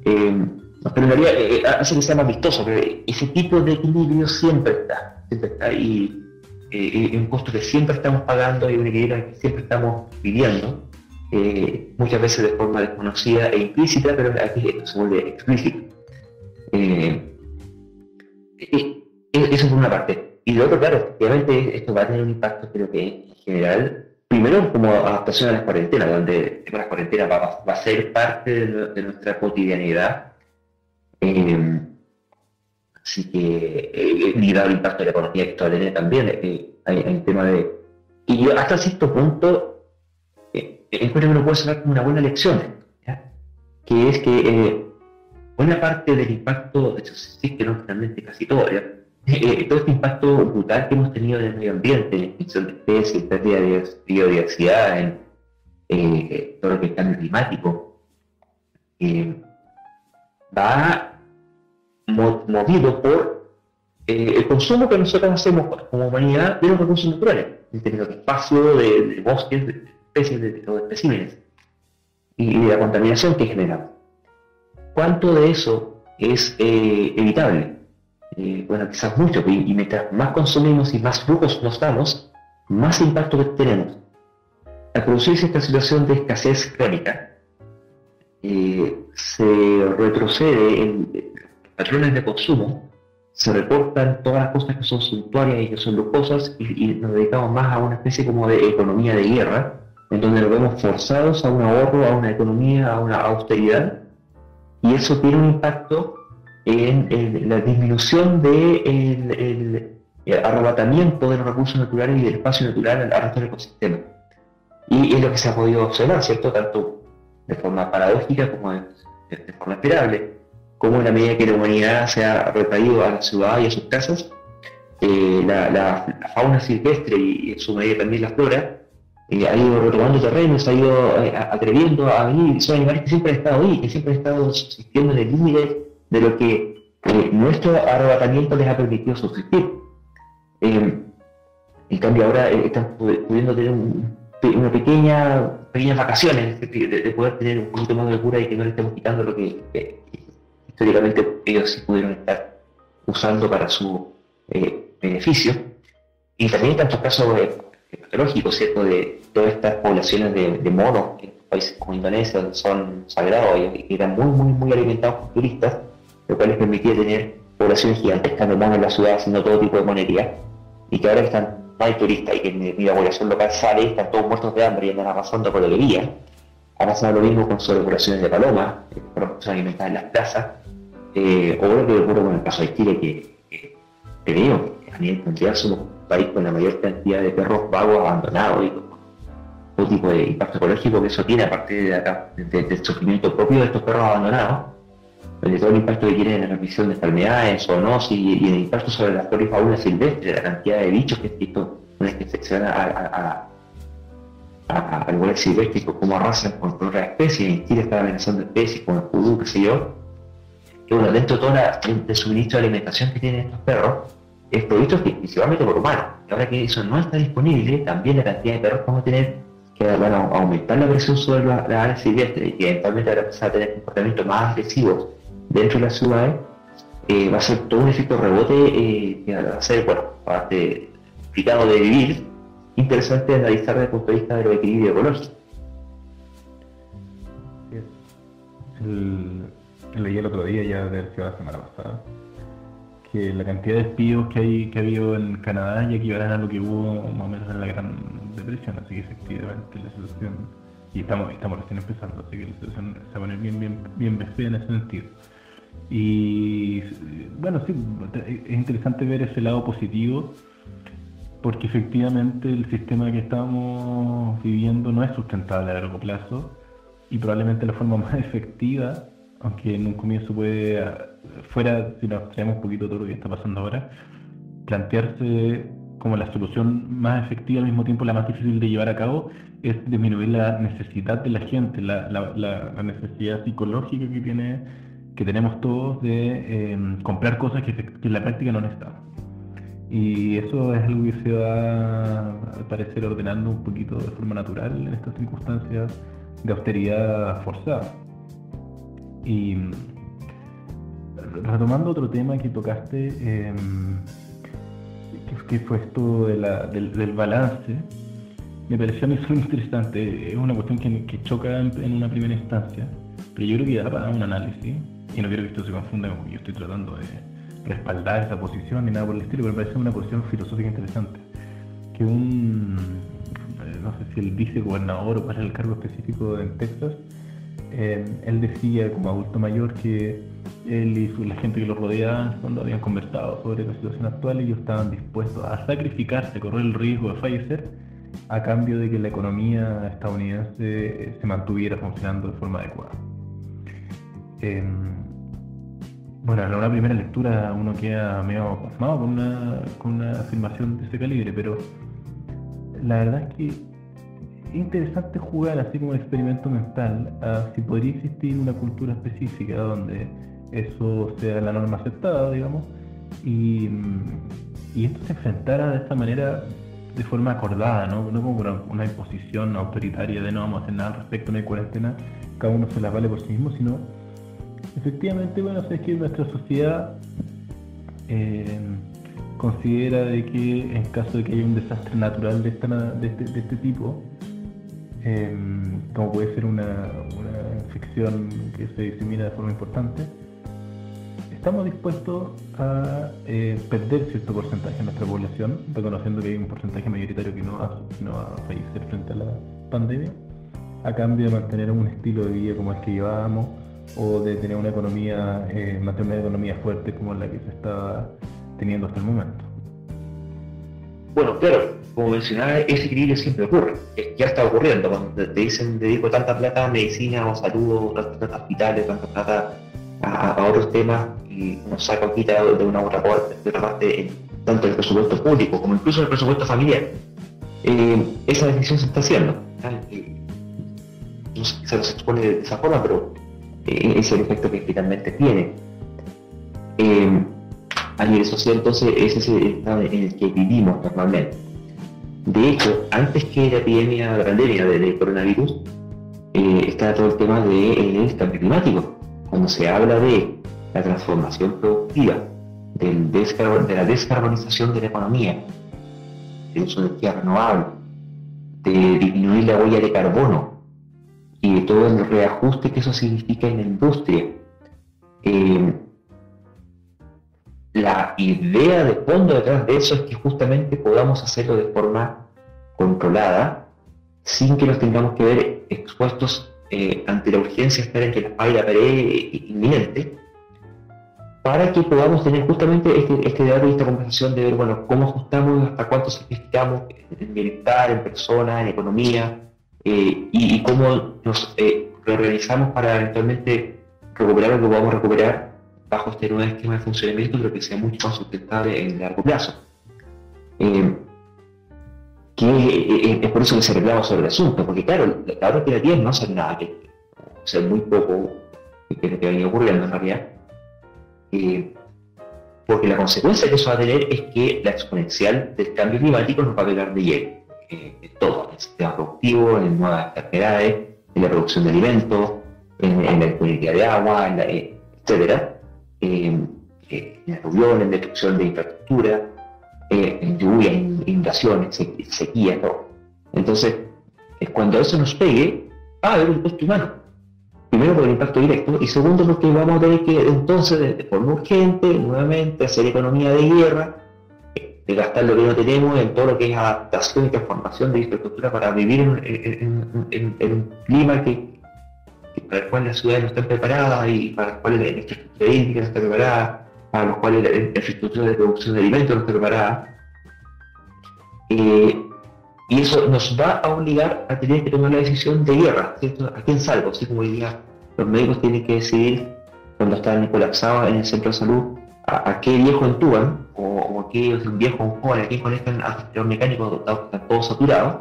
eh, nos permitiría, eh, hace que sea más vistoso, pero ese tipo de equilibrio siempre está, siempre está y es un costo que siempre estamos pagando y un equilibrio que siempre estamos viviendo eh, muchas veces de forma desconocida e implícita, pero aquí se vuelve explícito. Eh, eso por una parte. Y lo otro, claro, obviamente esto va a tener un impacto, creo que en general, primero como adaptación a las cuarentenas, donde las cuarentenas va, a ser parte de, nuestra cotidianidad. Eh, así que, eh, el impacto de la economía que también, hay, hay un tema de... Y hasta cierto punto encuentro que uno puede sacar como una buena lección, que es que eh, buena parte del impacto, de hecho sí no realmente casi todo, eh, todo este impacto brutal que hemos tenido en el medio ambiente, en extinción de especies, pérdida de biodiversidad, en eh, todo lo que es cambio climático, va movido por el consumo que nosotros hacemos como humanidad de los recursos naturales, de espacio, de, bosques, de, especies de, de especímenes y, de la contaminación que genera. ¿Cuánto de eso es eh, evitable? Eh, bueno, quizás mucho, y, mientras más consumimos y más flujos nos damos, más impacto tenemos. Al producirse esta situación de escasez crónica, eh, se retrocede en patrones de consumo, se reportan todas las cosas que son suntuarias y que son lujosas y, nos dedicamos más a una especie como de economía de guerra, en donde nos vemos forzados a un ahorro, a una economía, a una austeridad, y eso tiene un impacto en, la disminución del de arrebatamiento de los recursos naturales y del espacio natural al resto del ecosistema. Y es lo que se ha podido observar, ¿cierto? Tanto de forma paradójica como de, forma esperable, como en la medida que la humanidad se ha retraído a la ciudad y a sus casas, eh, la, la, fauna silvestre y en su medida también la flora eh, ha ido retomando terreno, se ha ido eh, atreviendo a venir, son animales que siempre han estado ahí, que siempre han estado subsistiendo en el límite de lo que eh, nuestro arrebatamiento les ha permitido subsistir. en cambio ahora están pudiendo tener una pequeña, pequeñas vacaciones, de, poder tener un poquito más de cura y que no le estemos quitando lo que históricamente ellos sí pudieron estar usando para su beneficio. Y también en tantos casos patológico, ¿cierto?, de todas estas poblaciones de, monos en países como Indonesia son sagrados y, eran muy, muy, muy alimentados por turistas, lo cual les permitía tener poblaciones gigantescas de monos en la ciudad haciendo todo tipo de monería, y que ahora están, no hay turistas y que mi, la población local sale y están todos muertos de hambre y andan arrasando por lo que veían. Ha pasado lo mismo con sobrepoblaciones de palomas, que son alimentadas en las plazas, eh, o lo que ocurre con el caso de Chile, que, que, a nivel mundial somos país con la mayor cantidad de perros vagos abandonados y todo tipo de impacto ecológico que eso tiene, aparte de del sufrimiento propio de estos perros abandonados, de todo el impacto que tiene en la transmisión de enfermedades, zoonosis y, y el impacto sobre la flora y fauna silvestre, la cantidad de bichos que, esto, que se, van a, a animales silvestres como arrasan con otras especies, en Chile está amenazando especies como el pudú, qué sé yo, que bueno, dentro de todo el suministro de alimentación que tienen estos perros, es provisto principalmente por humanos. Y ahora que eso no está disponible, también la cantidad de perros que vamos a tener que van a aumentar la presión sobre las la áreas silvestres y que eventualmente van a empezar a tener comportamientos más agresivos dentro de las ciudades, eh, va a ser todo un efecto rebote eh, va a ser, bueno, aparte complicado de vivir, interesante de analizar desde el punto de vista del equilibrio ecológico. El, leí el otro día, ya de la semana pasada, que la cantidad de despidos que hay que ha habido en Canadá ya equivalen a lo que hubo más o menos en la Gran Depresión, así que efectivamente la situación, y estamos, estamos recién empezando, así que la situación se va a poner bien, bien, bien en ese sentido. Y bueno, sí, es interesante ver ese lado positivo porque efectivamente el sistema que estamos viviendo no es sustentable a largo plazo y probablemente la forma más efectiva, aunque en un comienzo puede, fuera, si nos traemos un poquito todo lo que está pasando ahora, plantearse como la solución más efectiva al mismo tiempo la más difícil de llevar a cabo es disminuir la necesidad de la gente, la, la, necesidad psicológica que tiene que tenemos todos de eh, comprar cosas que, en la práctica no necesitamos. Y eso es algo que se va, al parecer, ordenando un poquito de forma natural en estas circunstancias de austeridad forzada. Y retomando otro tema que tocaste, em, que, fue esto del, balance, me pareció a mí súper interesante. Es una cuestión que, choca en, una primera instancia, pero yo creo que da para un análisis, y no quiero que esto se confunda con que yo estoy tratando de respaldar esa posición ni nada por el estilo, pero me parece una posición filosófica interesante. Que un, eh, no sé si el vicegobernador o para el cargo específico en Texas, eh, él decía como adulto mayor que él y la gente que lo rodeaba cuando habían conversado sobre la situación actual, ellos estaban dispuestos a sacrificarse, correr el riesgo de fallecer a cambio de que la economía estadounidense eh, se mantuviera funcionando de forma adecuada. Bueno, en una primera lectura uno queda medio pasmado con una, con una afirmación de ese calibre, pero la verdad es que es interesante jugar así como un experimento mental a si podría existir una cultura específica donde eso sea la norma aceptada, digamos, y, esto se enfrentara de esta manera de forma acordada, ¿no? no como una, imposición autoritaria de no vamos a hacer nada al respecto, no hay cuarentena, cada uno se las vale por sí mismo, sino Efectivamente, bueno, es que nuestra sociedad eh, considera de que en caso de que haya un desastre natural de, este, este, tipo, eh, como puede ser una, una, infección que se disemina de forma importante, estamos dispuestos a eh, perder cierto porcentaje de nuestra población, reconociendo que hay un porcentaje mayoritario que no no va a fallecer frente a la pandemia, a cambio de mantener un estilo de vida como el que llevábamos o de tener una economía, eh, mantener una economía fuerte como la que se está teniendo hasta el momento. Bueno, claro, como mencionaba, ese equilibrio siempre ocurre, ya está ocurriendo, cuando te dicen dedico tanta plata a medicina o salud, tanta plata a hospitales, tanta plata a, otros temas, y nos saca o quita de una u otra parte, de otra parte tanto el presupuesto público como incluso el presupuesto familiar. Eh, esa decisión se está haciendo. No sé, se expone de esa forma, pero eh, es el efecto que finalmente tiene. Eh, a nivel social, entonces, ese es el estado en el que vivimos normalmente. De hecho, antes que la epidemia, la pandemia del coronavirus, eh, está todo el tema del cambio climático. Cuando se habla de la transformación productiva, del de la descarbonización de la economía, del uso de energía renovable, de disminuir la huella de carbono, y todo el reajuste que eso significa en la industria. Eh, la idea de fondo detrás de eso es que justamente podamos hacerlo de forma controlada, sin que nos tengamos que ver expuestos eh, ante la urgencia de estar que la pared inminente, para que podamos tener justamente este, este debate y esta conversación de ver, bueno, cómo ajustamos, hasta cuánto sacrificamos en bienestar, en personas, en economía, eh, y, cómo nos eh, reorganizamos para eventualmente recuperar lo que podamos recuperar bajo este nuevo esquema de funcionamiento, pero que sea mucho más sustentable en largo plazo. Eh, que es por eso que se reclama sobre el asunto, porque claro, la obra creativa no hace nada, que, o sea, muy poco que lo que ha venido ocurriendo en realidad, eh, porque la consecuencia que eso va a tener es que la exponencial del cambio climático nos va a pegar de lleno, eh, en todo, en el sistema productivo, en nuevas enfermedades, en la producción de alimentos, en, la disponibilidad de agua, en la, eh, etcétera, en la en destrucción de infraestructura, en lluvia, en inundaciones, sequía, todo. Entonces, es cuando eso nos pegue, va a haber un costo humano primero por el impacto directo y segundo porque vamos a tener que entonces de forma urgente nuevamente hacer economía de guerra, de gastar lo que no tenemos en todo lo que es adaptación y transformación de infraestructura para vivir en, un clima que, para el cual las ciudades no están preparadas y para el cual la infraestructura hídrica no está preparada, para los cuales la infraestructura de producción de alimentos no está preparada. Eh, y eso nos va a obligar a tener que tomar la decisión de guerra, ¿cierto? ¿A quién salvo? Así como diría, los médicos tienen que decidir cuando están colapsados en el centro de salud a, qué viejo entuban o, o a qué viejo un joven a quién conectan a mecánicos que están todos saturados.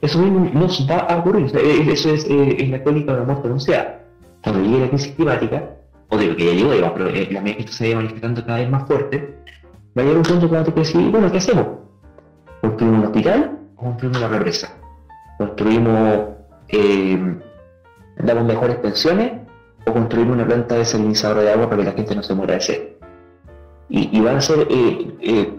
Eso mismo nos va a ocurrir. Eso es, eh, la tónica de la muerte anunciada. Cuando llegue la crisis climática, o de lo que ya llegó, digamos, pero eh, la medida que esto se vaya manifestando cada vez más fuerte, va a llegar un punto tener que decir, bueno, ¿qué hacemos? ¿Construimos un hospital? construimos la represa, construimos, eh, damos mejores pensiones o construimos una planta desalinizadora de agua para que la gente no se muera de sed. Y, van a ser eh, eh,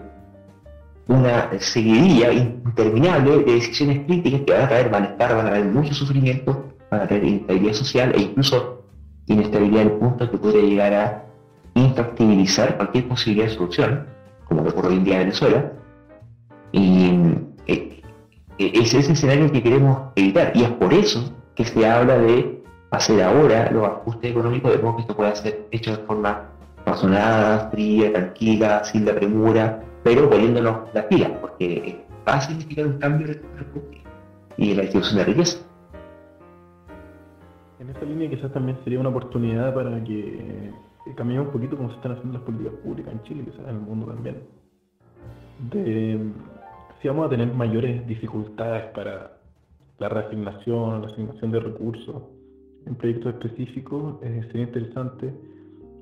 una seguidilla interminable de decisiones críticas que van a traer malestar, van a traer mucho sufrimiento, van a traer inestabilidad social e incluso inestabilidad al punto que puede llegar a infractibilizar cualquier posibilidad de solución, como ocurre hoy en día en Venezuela. Y eh, es ese escenario que queremos evitar. Y es por eso que se habla de hacer ahora los ajustes económicos, de modo que esto pueda ser hecho de forma razonada, fría, tranquila, sin la premura, pero poniéndonos las pilas, porque va a significar un cambio y la distribución de riqueza. En esta línea quizás también sería una oportunidad para que cambiemos un poquito cómo se están haciendo las políticas públicas en Chile, quizás en el mundo también. Si vamos a tener mayores dificultades para la reasignación, la asignación de recursos en proyectos específicos, eh, sería interesante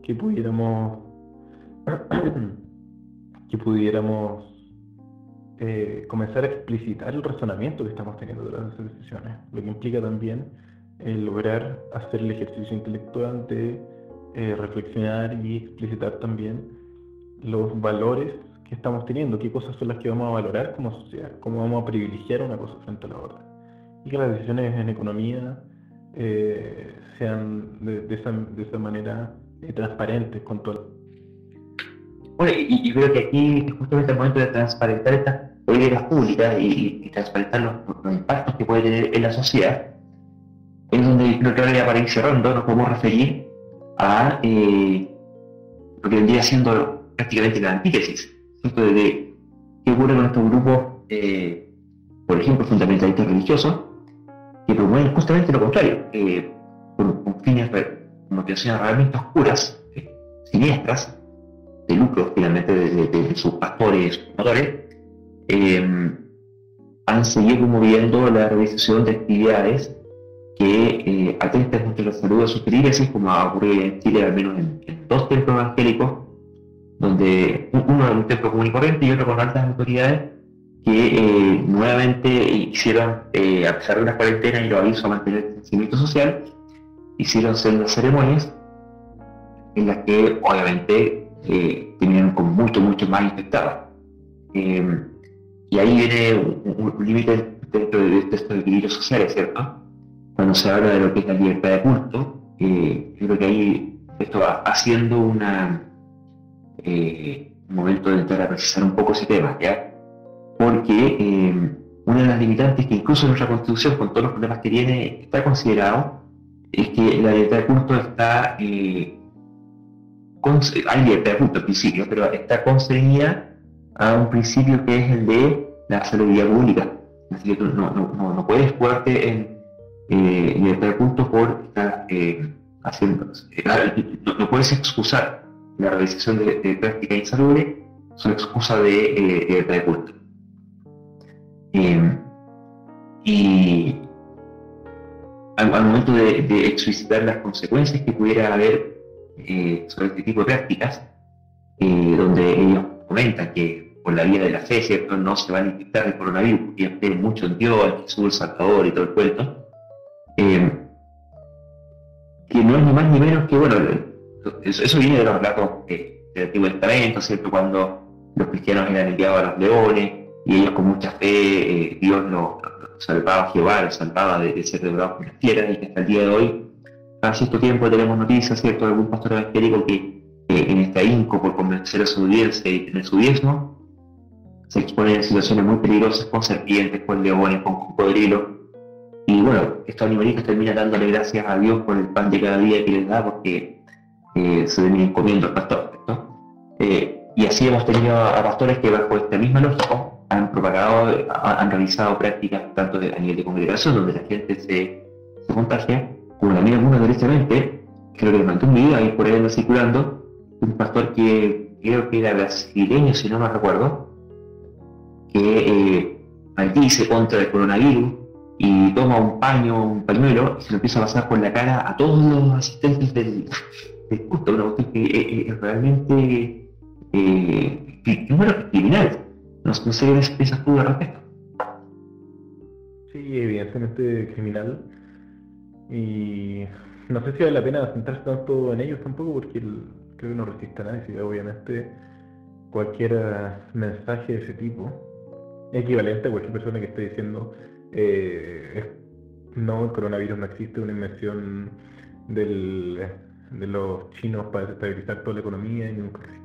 que pudiéramos que pudiéramos eh, comenzar a explicitar el razonamiento que estamos teniendo de las decisiones, lo que implica también eh, lograr hacer el ejercicio intelectual de reflexionar y explicitar también los valores estamos teniendo, qué cosas son las que vamos a valorar como sociedad, cómo vamos a privilegiar una cosa frente a la otra. Y que las decisiones en economía eh, sean de, esa, manera transparentes con todo. Bueno, y, creo que aquí justamente el momento de transparentar estas políticas públicas y, transparentar los, impactos que puede tener en la sociedad, es donde creo que ahora para ir cerrando nos podemos referir a eh, lo que vendría siendo prácticamente la antítesis de qué ocurre con estos grupos, eh, por ejemplo, fundamentalistas religiosos, que promueven justamente lo contrario, eh, con, fines, motivaciones realmente oscuras, eh, siniestras, de lucro finalmente de, sus pastores motores, han seguido promoviendo la realización de actividades que atentan contra la salud de sus feligreses, como ha ocurrido en Chile al menos en, en dos templos evangélicos, donde uno de un templo común y corriente y otro con altas autoridades que eh, nuevamente hicieron, eh, a pesar de la cuarentena y los avisos a mantener el distanciamiento social, hicieron unas ceremonias en las que obviamente eh, tenían con mucho, mucho más infectados. Em, y ahí viene un, límite dentro de, estos equilibrios sociales, ¿cierto? Cuando se habla de lo que es la libertad de culto, yo creo que ahí esto va haciendo eh, momento de entrar a precisar un poco ese tema, ¿ya? Porque eh, una de las limitantes que incluso nuestra constitución, con todos los problemas que tiene, está considerado, es que la libertad de culto está, eh, hay libertad de culto principio, pero está constreñida a un principio que es el de la salubridad pública. Tú no, no, no, puedes jugarte en eh, libertad de culto por estar eh, haciendo, no puedes excusar la realización de, prácticas insalubres son excusa de eh, de culto. Eh, y al, momento de, de, explicitar las consecuencias que pudiera haber eh, sobre este tipo de prácticas, eh, donde ellos comentan que por la vía de la fe, ¿cierto? No se van a infectar el coronavirus porque ellos mucho en Dios, en Jesús, el Salvador y todo el cuento. Eh, que no es ni más ni menos que, bueno, eso, viene de los relatos del Antiguo Testamento, ¿cierto? Cuando los cristianos eran enviados a los leones y ellos con mucha fe, Dios los salvaba Jehová, los salvaba de, ser devorados por las tierras y que hasta el día de hoy, hace cierto tiempo tenemos noticias, ¿cierto?, de algún pastor evangélico que en este ahínco por convencer a su audiencia y tener su diezmo, se expone a situaciones muy peligrosas con serpientes, con leones, con cocodrilos. Y bueno, estos animalitos terminan dándole gracias a Dios por el pan de cada día que les da porque eh, se vienen comiendo al pastor. Eh, y así hemos tenido a pastores que bajo esta misma lógica han propagado, han realizado prácticas tanto a nivel de congregación, donde la gente se, contagia, como también algunos directamente, creo que le mandé un video ahí por ahí anda circulando, un pastor que creo que era brasileño, si no me recuerdo, que eh, contra el coronavirus y toma un paño, un pañuelo y se lo empieza a pasar por la cara a todos los asistentes del, del culto, una cuestión que eh, es realmente eh, bueno, criminal. No, sé qué respecto. Sí, evidentemente criminal. Y no sé si vale la pena centrarse tanto en ellos tampoco, porque creo que no resiste a nadie. Obviamente, cualquier mensaje de ese tipo, equivalente a cualquier persona que esté diciendo eh, no, el coronavirus no existe, una invención de los chinos para desestabilizar toda la economía y nunca ha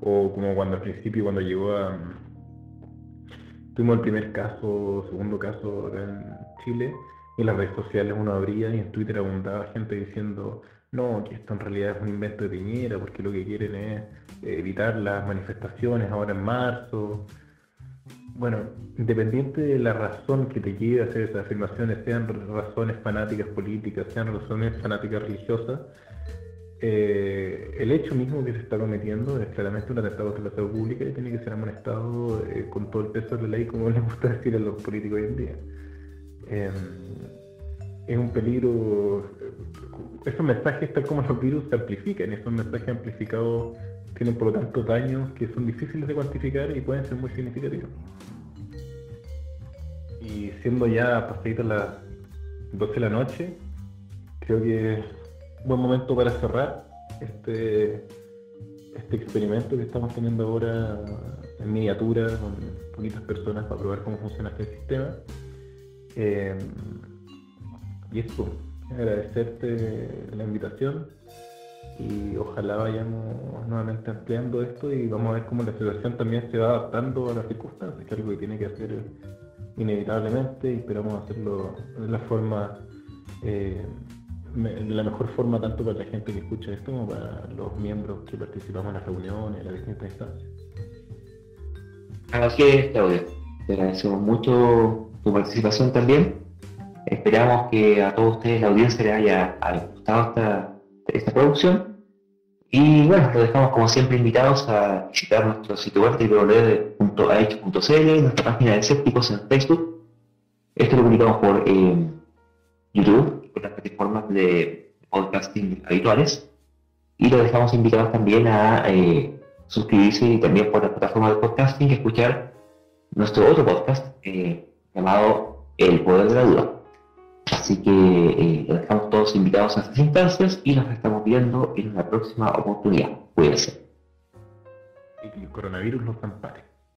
o como cuando al principio, cuando llegó a, Tuvimos el primer caso, segundo caso acá en Chile, y en las redes sociales uno abría y en Twitter abundaba gente diciendo, no, que esto en realidad es un invento de Piñera, porque lo que quieren es evitar las manifestaciones ahora en marzo. Bueno, independiente de la razón que te quiera hacer esas afirmaciones, sean razones fanáticas políticas, sean razones fanáticas religiosas, eh, el hecho mismo que se está cometiendo es claramente un atentado contra la salud pública y tiene que ser amonestado eh, con todo el peso de la ley, como les gusta decir a los políticos hoy en día. Em, es un peligro. Esos mensajes, tal como los virus, se amplifican. Esos mensajes amplificados tienen, por lo tanto, daños que son difíciles de cuantificar y pueden ser muy significativos. Y siendo ya pasaditas las 12 de la noche, creo que buen momento para cerrar este, este experimento que estamos teniendo ahora en miniatura con poquitas personas para probar cómo funciona este sistema. Eh, y esto, agradecerte la invitación y ojalá vayamos nuevamente ampliando esto y vamos a ver cómo la situación también se va adaptando a las circunstancias, que es algo que tiene que hacer inevitablemente y esperamos hacerlo de la forma eh, la mejor forma tanto para la gente que escucha esto como para los miembros que participamos en las reuniones, en las distintas instancias. Así es, Claudio. Te agradecemos mucho tu participación también. Esperamos que a todos ustedes, la audiencia, les haya, gustado esta, producción. Y bueno, los dejamos como siempre invitados a visitar nuestro sitio web www.ah.cl, nuestra página de escépticos en Facebook. Esto lo publicamos por eh, YouTube las plataformas de podcasting habituales. Y lo dejamos invitados también a eh, suscribirse y también por la plataforma de podcasting y escuchar nuestro otro podcast eh, llamado El Poder de la Duda. Así que eh, lo dejamos todos invitados a estas instancias y nos estamos viendo en una próxima oportunidad. Cuídense. El coronavirus los ampare.